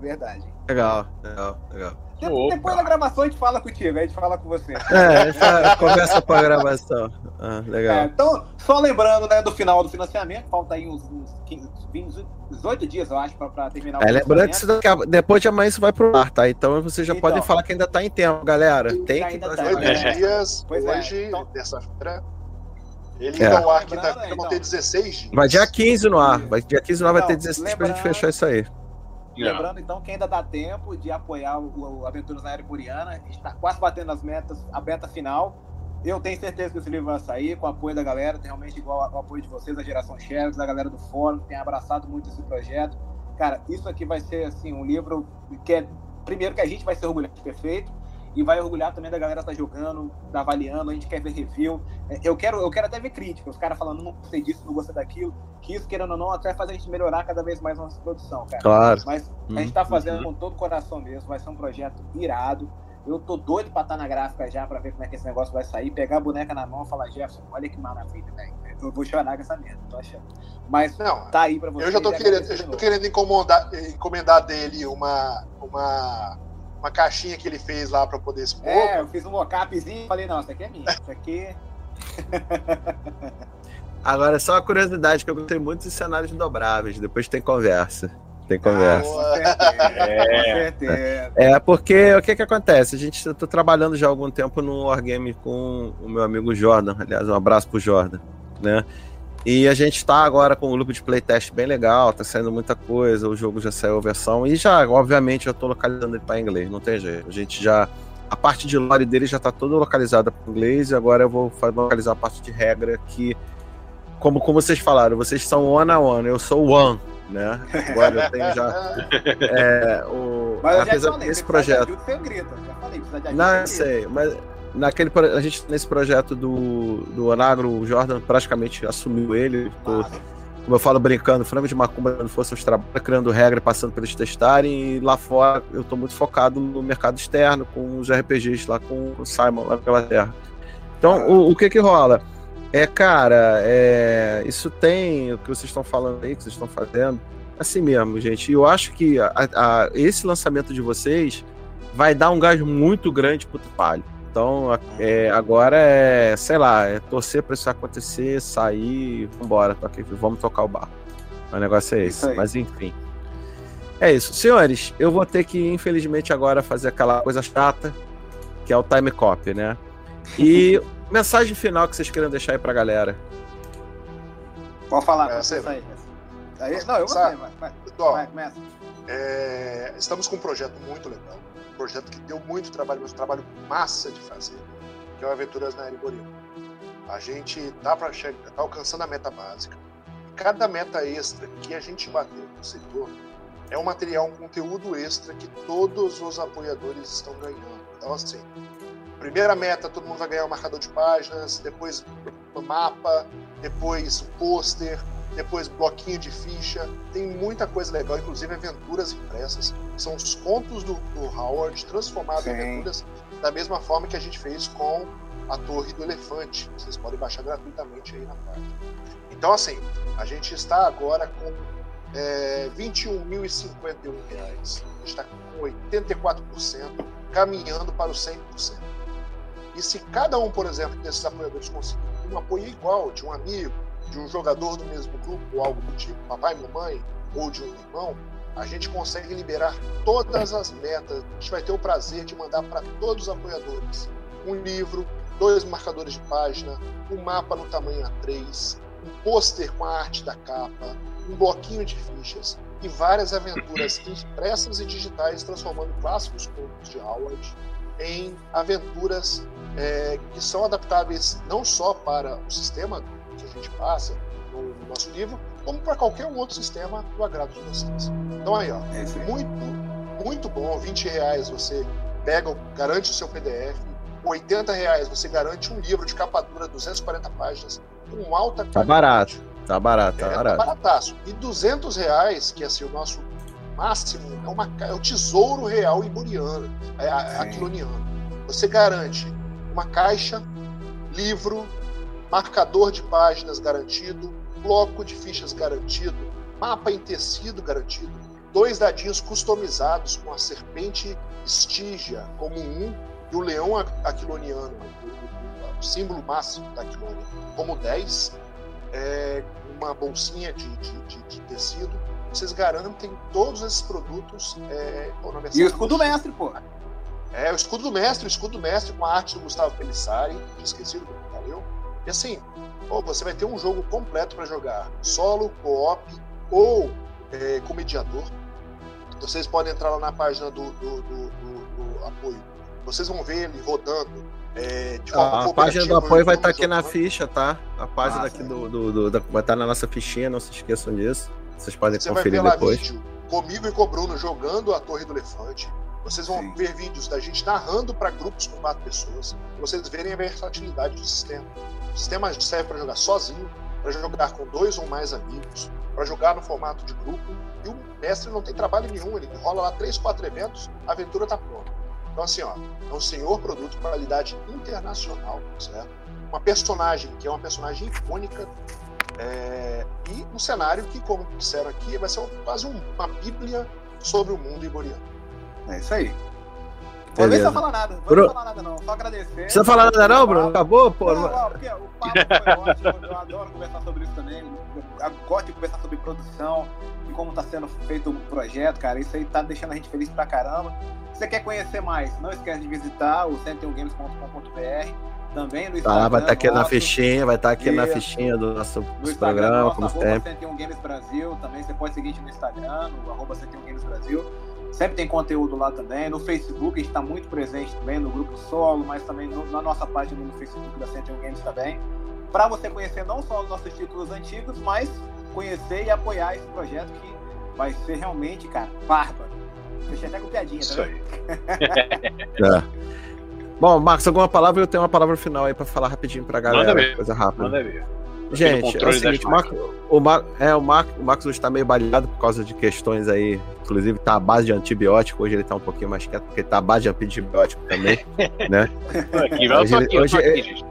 Verdade. Legal, legal, legal. Opa. Depois da gravação a gente fala contigo, a gente fala com você. É, conversa com a gravação. Ah, legal. É, então, só lembrando né, do final do financiamento, falta aí uns, uns 15, 20, 18 dias, eu acho, para terminar o é, Lembrando que depois de amanhã isso vai pro ar, tá? Então vocês já então, podem falar que ainda tá em tempo, galera. Tem que tá, é. dias, pois é, hoje, é, então... terça-feira. Ele é. no ar que tá, vão ter 16 dias. Vai dia 15 no ar. Vai, dia 15 no ar vai ter 16 pra gente fechar isso aí. Lembrando, então, que ainda dá tempo de apoiar o, o Aventuras na Era Puriana. A gente está quase batendo as metas, a meta final. Eu tenho certeza que esse livro vai sair com o apoio da galera, realmente igual o apoio de vocês, a geração Xerox, da galera do fórum, que tem abraçado muito esse projeto. Cara, isso aqui vai ser assim um livro que é primeiro que a gente vai ser orgulhoso perfeito, e vai orgulhar também da galera tá jogando, tá avaliando, a gente quer ver review. É, eu quero, eu quero até ver crítica, os caras falando, não gostei disso, não gostei daquilo, que isso, querendo ou não, até faz a gente melhorar cada vez mais nossa produção, cara. Claro. Mas a gente tá fazendo uhum. com todo o coração mesmo, vai ser um projeto irado. Eu tô doido pra estar tá na gráfica já, pra ver como é que esse negócio vai sair, pegar a boneca na mão e falar, Jefferson, olha que maravilha, velho. Eu vou chorar com essa merda, tô achando. Mas não, tá aí pra você. Eu já tô querendo, eu já tô querendo encomendar, encomendar dele uma, uma uma caixinha que ele fez lá para poder expor. É, eu fiz um mockupzinho e falei, não, isso aqui é minha, isso aqui. [LAUGHS] Agora, só uma curiosidade, que eu gostei muito dos cenários dobráveis, depois tem conversa. Tem ah, conversa. Ah, é. é, porque o que que acontece? A gente está trabalhando já há algum tempo no Wargame com o meu amigo Jordan, aliás, um abraço pro Jordan, né? E a gente está agora com um grupo de playtest bem legal, tá saindo muita coisa, o jogo já saiu a versão, e já, obviamente, eu estou localizando ele para inglês, não tem jeito. A gente já. A parte de lore dele já está toda localizada para inglês, e agora eu vou localizar a parte de regra que, como, como vocês falaram, vocês são one a one, eu sou one, né? Agora eu tenho já. [LAUGHS] É, o, mas apesar já falei, desse projeto. Ajuda, grito, já falei, não, eu sei, mas naquele a gente nesse projeto do, do Anagro, o Jordan praticamente assumiu ele. Tô, como eu falo brincando, frango de macumba não fosse os trabalhos, criando regra, passando para eles testarem. E lá fora eu estou muito focado no mercado externo, com os RPGs lá com o Simon lá na Inglaterra. Então, o, o que que rola? É, cara, é, isso tem o que vocês estão falando aí, que vocês estão fazendo, assim mesmo, gente. E eu acho que a, a, esse lançamento de vocês vai dar um gás muito grande pro trabalho. Então, é, agora é, sei lá, é torcer para isso acontecer, sair, vambora, toque, vamos tocar o barco. O negócio é esse. Mas enfim. É isso. Senhores, eu vou ter que, infelizmente, agora fazer aquela coisa chata, que é o time copy, né? E [LAUGHS] mensagem final que vocês querem deixar aí pra galera. Pode falar, é, você aí. aí. Não, eu vou vai, vai, vai, começa. É, estamos com um projeto muito legal projeto que deu muito trabalho, mas um trabalho massa de fazer, que é o Aventuras na Erigorima. A gente está tá alcançando a meta básica. Cada meta extra que a gente bateu no setor é um material, um conteúdo extra que todos os apoiadores estão ganhando. Então, assim, primeira meta, todo mundo vai ganhar um marcador de páginas, depois o mapa, depois o pôster, depois bloquinho de ficha, tem muita coisa legal, inclusive aventuras impressas, são os contos do, do Howard transformados Sim. em aventuras, da mesma forma que a gente fez com a Torre do Elefante. Vocês podem baixar gratuitamente aí na página. Então, assim, a gente está agora com é, 21.051 reais. A gente está com 84%, caminhando para os 100%. E se cada um, por exemplo, desses apoiadores conseguir um apoio igual de um amigo, de um jogador do mesmo grupo, ou algo do tipo, papai, mamãe, ou de um irmão, a gente consegue liberar todas as metas. A gente vai ter o prazer de mandar para todos os apoiadores um livro, dois marcadores de página, um mapa no tamanho A3, um pôster com a arte da capa, um bloquinho de fichas e várias aventuras [CLEARS THROAT] impressas e digitais transformando clássicos contos de Howard em aventuras é, que são adaptáveis não só para o sistema que a gente passa no, no nosso livro, como para qualquer um outro sistema do agrado de vocês. Então aí, ó, é muito, muito bom, 20 reais você pega, garante o seu PDF, 80 reais você garante um livro de capa dura, 240 páginas, com alta Tá barato, tá barato, tá é, tá barato. Tá barataço. E 200 reais, que é assim, o nosso máximo, é, uma, é o tesouro real iburiano, é, aquiloniano. Você garante uma caixa, livro, marcador de páginas garantido, bloco de fichas garantido, mapa em tecido garantido, dois dadinhos customizados com a serpente estígia como um e o leão aquiloniano, o, símbolo máximo da Aquilonia, como 10, é, uma bolsinha de, de, de, de, tecido. Vocês garantem todos esses produtos. É, e o escudo mestre, pô. É, o escudo do mestre, o escudo do mestre com a arte do Gustavo Pelissari, esquecido, valeu e assim, ou você vai ter um jogo completo para jogar solo, co-op ou é, com mediador. vocês podem entrar lá na página do, do, do, do apoio. Vocês vão ver ele rodando é, de forma A página do apoio vai estar tá aqui na ficha, tá? A página ah, aqui do, do, do, vai estar tá na nossa fichinha, não se esqueçam disso. Vocês podem Você conferir vai ver depois. Vídeo comigo e com o Bruno jogando a Torre do Elefante. Vocês vão Sim. ver vídeos da gente narrando para grupos com quatro pessoas. Vocês verem a versatilidade do sistema. O sistema serve para jogar sozinho, para jogar com dois ou mais amigos, para jogar no formato de grupo. E o mestre não tem trabalho nenhum, ele rola lá três, quatro eventos, a aventura está pronta. Então, assim, ó, é um senhor produto de qualidade internacional, certo? Uma personagem que é uma personagem icônica é, e um cenário que, como disseram aqui, vai ser quase uma bíblia sobre o mundo iboriano. É isso aí. Não precisa falar nada, não Bruno... falar nada não, só agradecer. Precisa falar nada não, Bruno? Acabou, pô? Não, não, porque o papo foi ótimo, eu adoro conversar sobre isso também, eu gosto de conversar sobre produção e como está sendo feito o projeto, cara, isso aí tá deixando a gente feliz pra caramba. Se você quer conhecer mais, não esquece de visitar o 101games.com.br também no Instagram. Tá, vai estar tá aqui nosso, na fichinha, vai estar tá aqui na fichinha do nosso programa, nosso, como sempre. 101 Games Brasil, também você pode seguir a gente no Instagram, no arroba 101 Games Brasil. Sempre tem conteúdo lá também. No Facebook a gente está muito presente também, no grupo solo, mas também no, na nossa página no Facebook da 101 Games também. Para você conhecer não só os nossos títulos antigos, mas conhecer e apoiar esse projeto que vai ser realmente, cara, bárbaro. Fechei até com piadinha, tá Isso aí. [LAUGHS] é. Bom, Marcos, alguma palavra? Eu tenho uma palavra final aí para falar rapidinho para a galera. Manda coisa rápida. Manda ver. Gente, é o seguinte, o, Marco, o, Mar, é, o, Mar, o Marcos está meio baleado por causa de questões aí. Inclusive, tá à base de antibiótico. Hoje ele tá um pouquinho mais quieto, porque tá à base de antibiótico também. [LAUGHS] né? Aqui, hoje, aqui, hoje, aqui,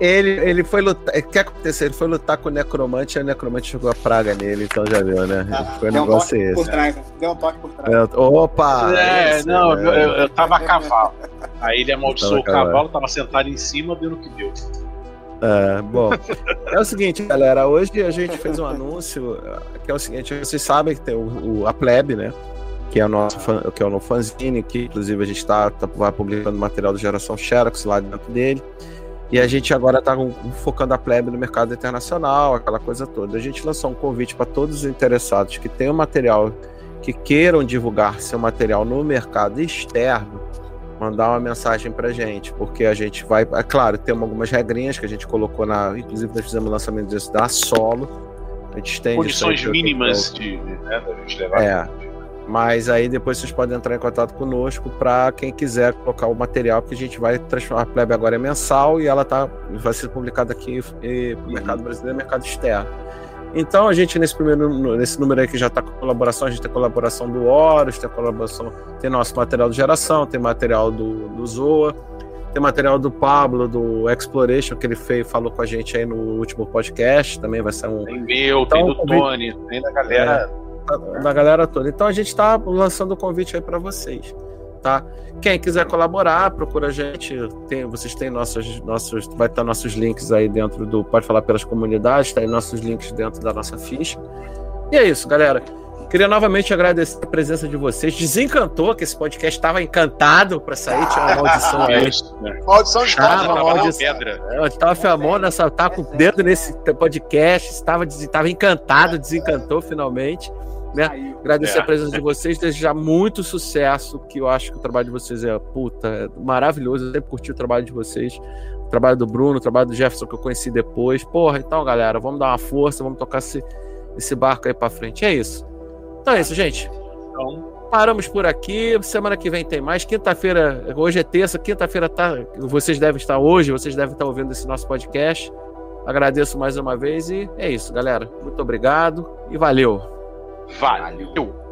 ele, ele foi lutar. O que aconteceu? Ele foi lutar com o necromante e o necromante jogou a praga nele, então já viu, né? Ah, foi um negócio um esse. Por trás, deu um toque por trás. É, opa! É, esse, não, é. Eu, eu tava a cavalo. Aí ele amaldiçoou o cavalo, tava sentado em cima, deu no que deu. É, bom, é o seguinte, galera. Hoje a gente fez um anúncio que é o seguinte: vocês sabem que tem o, o a Pleb, né? Que é o nosso que é o nosso fanzine, que inclusive a gente está tá, vai publicando material do Geração Xerox lá dentro dele. E a gente agora está focando a Pleb no mercado internacional, aquela coisa toda. A gente lançou um convite para todos os interessados que tenham material, que queiram divulgar seu material no mercado externo mandar uma mensagem pra gente, porque a gente vai, é claro, tem algumas regrinhas que a gente colocou na, inclusive nós fizemos o lançamento desse da solo. A gente tem condições mínimas de, né, da gente levar. É. Mas aí depois vocês podem entrar em contato conosco para quem quiser colocar o material, que a gente vai transformar. A Plebe agora é mensal e ela tá, vai ser publicada aqui para o mercado brasileiro e mercado externo. Então a gente nesse primeiro nesse número aí que já está com colaboração, a gente tem colaboração do Horus, tem colaboração, tem nosso material de geração, tem material do, do Zoa, tem material do Pablo, do Exploration, que ele fez, falou com a gente aí no último podcast, também vai ser um. Tem meu, então, tem do Tony, tem da galera. É, da galera toda. Então a gente está lançando o convite aí para vocês tá? Quem quiser colaborar, procura a gente. Tem, vocês têm nossos, nossos. Vai estar nossos links aí dentro do. Pode falar pelas comunidades, tá aí nossos links dentro da nossa ficha. E é isso, galera. Queria novamente agradecer a presença de vocês. Desencantou que esse podcast estava encantado para sair, tinha uma [LAUGHS] maldição aí. É maldição de tava, maldição. pedra. Eu estava filmando, essa, tá com o dedo nesse podcast, estava, estava encantado, desencantou finalmente. Né? Agradecer é. a presença de vocês, desejar muito sucesso, que eu acho que o trabalho de vocês é puta, é maravilhoso. Eu sempre curti o trabalho de vocês. O trabalho do Bruno, o trabalho do Jefferson que eu conheci depois. Porra, então, galera, vamos dar uma força, vamos tocar esse, esse barco aí pra frente. É isso. Então é isso, gente. Então, paramos por aqui. Semana que vem tem mais. Quinta-feira, hoje é terça, quinta-feira tá. Vocês devem estar hoje, vocês devem estar ouvindo esse nosso podcast. Agradeço mais uma vez e é isso, galera. Muito obrigado e valeu. Valeu.